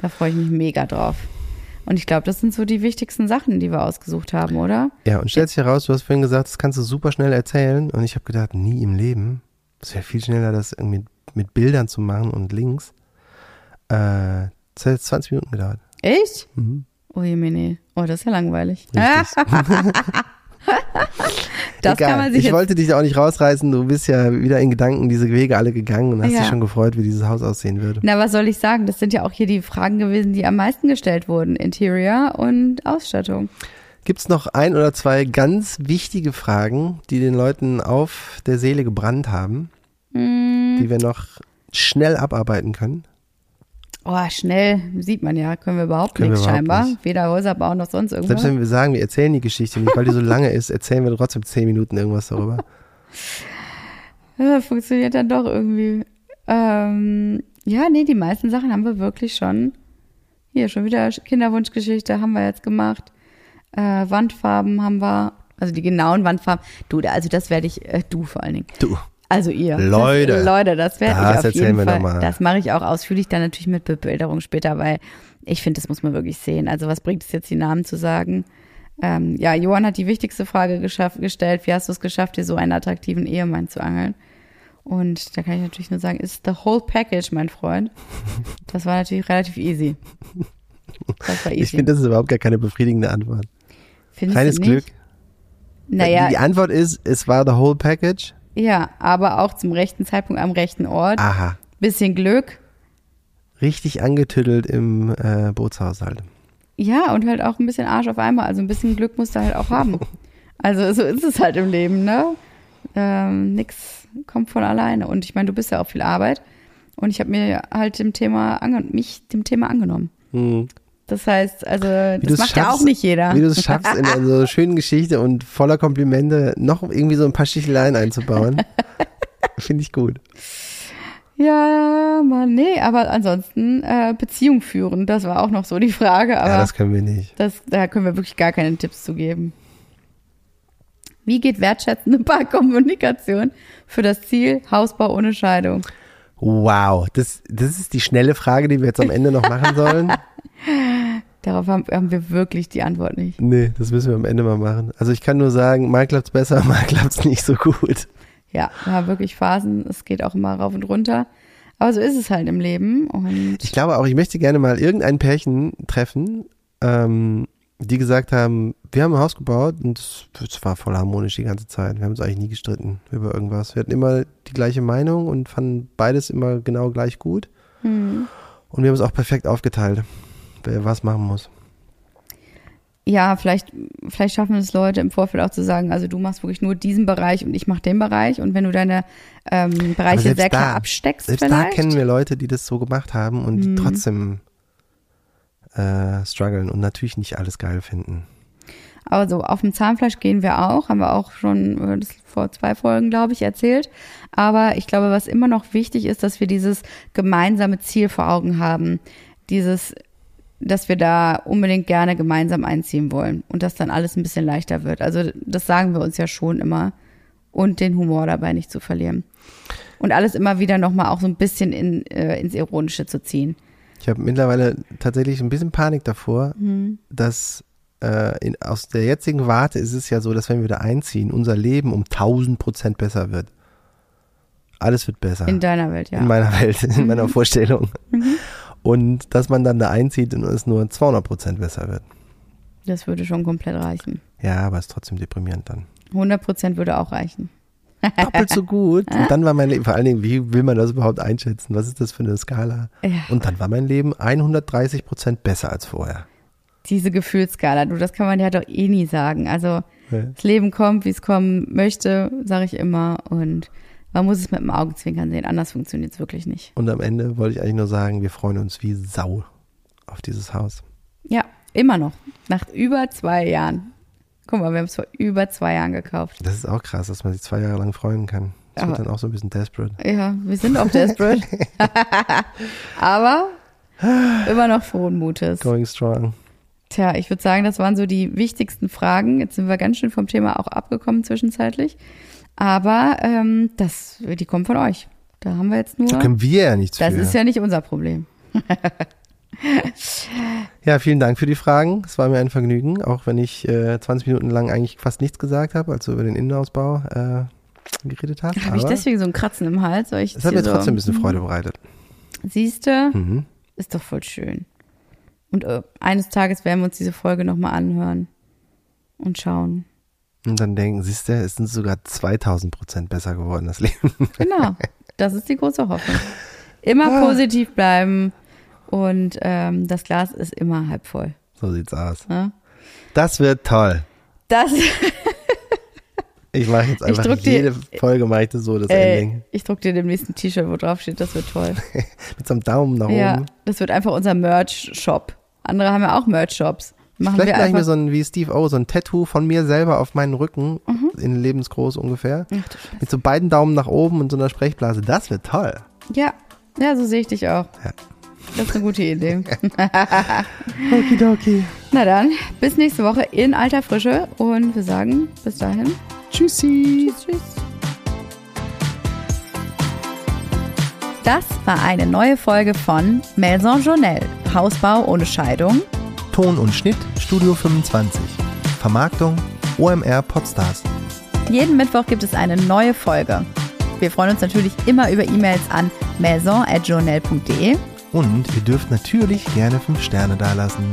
Da freue ich mich mega drauf. Und ich glaube, das sind so die wichtigsten Sachen, die wir ausgesucht haben, oder? Ja, und stellt sich heraus, du hast vorhin gesagt, das kannst du super schnell erzählen. Und ich habe gedacht, nie im Leben. Es wäre viel schneller, das irgendwie mit, Bildern zu machen und Links. Äh, das hat jetzt 20 Minuten gedauert. Ich? Mhm. Oh je, nee. Oh, das ist ja langweilig. Das Egal. kann man sich ich wollte dich auch nicht rausreißen. Du bist ja wieder in Gedanken diese Wege alle gegangen und hast Ja. dich schon gefreut, wie dieses Haus aussehen würde. Na, was soll ich sagen? Das sind ja auch hier die Fragen gewesen, die am meisten gestellt wurden. Interior und Ausstattung. Gibt's noch ein oder zwei ganz wichtige Fragen, die den Leuten auf der Seele gebrannt haben, Hm, die wir noch schnell abarbeiten können? Oh, schnell, sieht man ja, können wir überhaupt Können wir nichts überhaupt scheinbar. nicht. Weder Häuser bauen noch sonst Selbst irgendwas. wenn wir sagen, wir erzählen die Geschichte nicht, weil die so lange ist, erzählen wir trotzdem zehn Minuten irgendwas darüber. Ja, funktioniert dann doch irgendwie. Ähm, ja, nee, die meisten Sachen haben wir wirklich schon. Hier, schon wieder Kinderwunschgeschichte haben wir jetzt gemacht. Äh, Wandfarben haben wir, also die genauen Wandfarben. Du, also das werde ich, äh, du vor allen Dingen. Du, Also ihr. Leute. Das, Leute, das werde Das ich auf erzählen jeden wir Fall. noch mal. Das mache ich auch ausführlich dann natürlich mit Bebilderung später, weil ich finde, das muss man wirklich sehen. Also was bringt es jetzt, die Namen zu sagen? Ähm, ja, Johann hat die wichtigste Frage geschafft, gestellt. Wie hast du es geschafft, dir so einen attraktiven Ehemann zu angeln? Und da kann ich natürlich nur sagen, ist the whole package, mein Freund. Das war natürlich relativ easy. Das war easy. Ich finde, das ist überhaupt gar keine befriedigende Antwort. Findest Reines Glück. Naja. Die Antwort ist, es war the whole package. Ja, aber auch zum rechten Zeitpunkt am rechten Ort. Aha. Bisschen Glück. Richtig angetüttelt im äh, Bootshaushalt. Ja, und halt auch ein bisschen Arsch auf einmal. Also ein bisschen Glück musst du halt auch haben. Also so ist es halt im Leben, ne? Ähm, nix kommt von alleine. Und ich meine, du bist ja auch viel Arbeit. Und ich habe mir halt dem Thema mich dem Thema angenommen. Hm. Das heißt, also das macht ja auch nicht jeder. Wie du es schaffst, in einer so schönen Geschichte und voller Komplimente noch irgendwie so ein paar Sticheleien einzubauen. Finde ich gut. Ja, Mann, nee, aber ansonsten äh, Beziehung führen, das war auch noch so die Frage. Aber ja, das können wir nicht. Das, da können wir wirklich gar keine Tipps zu geben. Wie geht wertschätzende Paarkommunikation für das Ziel Hausbau ohne Scheidung? Wow, das, das ist die schnelle Frage, die wir jetzt am Ende noch machen sollen. Darauf haben, haben, wir wirklich die Antwort nicht. Nee, das müssen wir am Ende mal machen. Also ich kann nur sagen, mal klappt's besser, mal klappt's nicht so gut. Ja, wir haben wirklich Phasen, es geht auch immer rauf und runter. Aber so ist es halt im Leben. Und ich glaube auch, ich möchte gerne mal irgendein Pärchen treffen, ähm, die gesagt haben, wir haben ein Haus gebaut und es war voll harmonisch die ganze Zeit. Wir haben uns eigentlich nie gestritten über irgendwas. Wir hatten immer die gleiche Meinung und fanden beides immer genau gleich gut. Mhm. Und wir haben es auch perfekt aufgeteilt, wer was machen muss. Ja, vielleicht, vielleicht schaffen es Leute im Vorfeld auch zu sagen, also du machst wirklich nur diesen Bereich und ich mache den Bereich. Und wenn du deine ähm, Bereiche sehr klar absteckst, selbst vielleicht. da kennen wir Leute, die das so gemacht haben und die mhm. trotzdem äh, strugglen und natürlich nicht alles geil finden. Also auf dem Zahnfleisch gehen wir auch, haben wir auch schon äh, vor zwei Folgen, glaube ich, erzählt. Aber ich glaube, was immer noch wichtig ist, dass wir dieses gemeinsame Ziel vor Augen haben. Dieses, dass wir da unbedingt gerne gemeinsam einziehen wollen und dass dann alles ein bisschen leichter wird. Also das sagen wir uns ja schon immer und den Humor dabei nicht zu verlieren. Und alles immer wieder nochmal auch so ein bisschen in, äh, ins Ironische zu ziehen. Ich habe mittlerweile tatsächlich ein bisschen Panik davor, mhm. dass äh, in, aus der jetzigen Warte ist es ja so, dass wenn wir wieder einziehen, unser Leben um 1000 Prozent besser wird. Alles wird besser. In deiner Welt, ja. In meiner Welt, in mhm. meiner Vorstellung. Mhm. Und dass man dann da einzieht und es nur 200 Prozent besser wird. Das würde schon komplett reichen. Ja, aber es ist trotzdem deprimierend dann. 100 Prozent würde auch reichen doppelt so gut. Und dann war mein Leben, vor allen Dingen, wie will man das überhaupt einschätzen? Was ist das für eine Skala? Ja. Und dann war mein Leben 130 Prozent besser als vorher. Diese Gefühlsskala, du, das kann man ja doch eh nie sagen. Also ja. das Leben kommt, wie es kommen möchte, sage ich immer. Und man muss es mit dem Augenzwinkern sehen, anders funktioniert es wirklich nicht. Und am Ende wollte ich eigentlich nur sagen, wir freuen uns wie Sau auf dieses Haus. Ja, immer noch. Nach über zwei Jahren. Guck mal, wir haben es vor über zwei Jahren gekauft. Das ist auch krass, dass man sich zwei Jahre lang freuen kann. Das Aber, wird dann auch so ein bisschen desperate. Ja, wir sind auch desperate. Aber immer noch frohen Mutes. Going strong. Tja, ich würde sagen, das waren so die wichtigsten Fragen. Jetzt sind wir ganz schön vom Thema auch abgekommen zwischenzeitlich. Aber ähm, das, die kommen von euch. Da haben wir jetzt nur. Da können wir ja nichts Das für. ist ja nicht unser Problem. Ja, vielen Dank für die Fragen. Es war mir ein Vergnügen, auch wenn ich äh, 20 Minuten lang eigentlich fast nichts gesagt habe, als du über den Innenausbau äh, geredet hast. Habe ich deswegen so ein Kratzen im Hals? Weil ich das hat mir so, trotzdem ein bisschen. Freude bereitet. Siehst du? Mhm. Ist doch voll schön. Und äh, eines Tages werden wir uns diese Folge nochmal anhören und schauen. Und dann denken, siehst du, es sind sogar 2000 Prozent besser geworden, das Leben. Genau, das ist die große Hoffnung. Immer ah. positiv bleiben und ähm, das Glas ist immer halb voll. So sieht's aus. Ja? Das wird toll. Das. ich mache jetzt einfach jede dir, Folge mache ich das so, das äh, Ending. Ich druck dir demnächst ein T-Shirt, wo drauf steht, das wird toll. Mit so einem Daumen nach ja, oben. das wird einfach unser Merch-Shop. Andere haben ja auch Merch-Shops. Machen Vielleicht mache ich mir so ein, wie Steve O, so ein Tattoo von mir selber auf meinen Rücken, mhm. in lebensgroß ungefähr. Ach, Mit so beiden Daumen nach oben und so einer Sprechblase. Das wird toll. Ja, ja, so sehe ich dich auch. Ja. Das ist eine gute Idee. Okidoki. Na dann, bis nächste Woche in alter Frische und wir sagen bis dahin. Tschüssi. Tschüss, tschüss. Das war eine neue Folge von Maison Journelle. Hausbau ohne Scheidung. Ton und Schnitt Studio 25. Vermarktung OMR Podstars. Jeden Mittwoch gibt es eine neue Folge. Wir freuen uns natürlich immer über E-Mails an maison.journal.de. Und ihr dürft natürlich gerne 5 Sterne dalassen.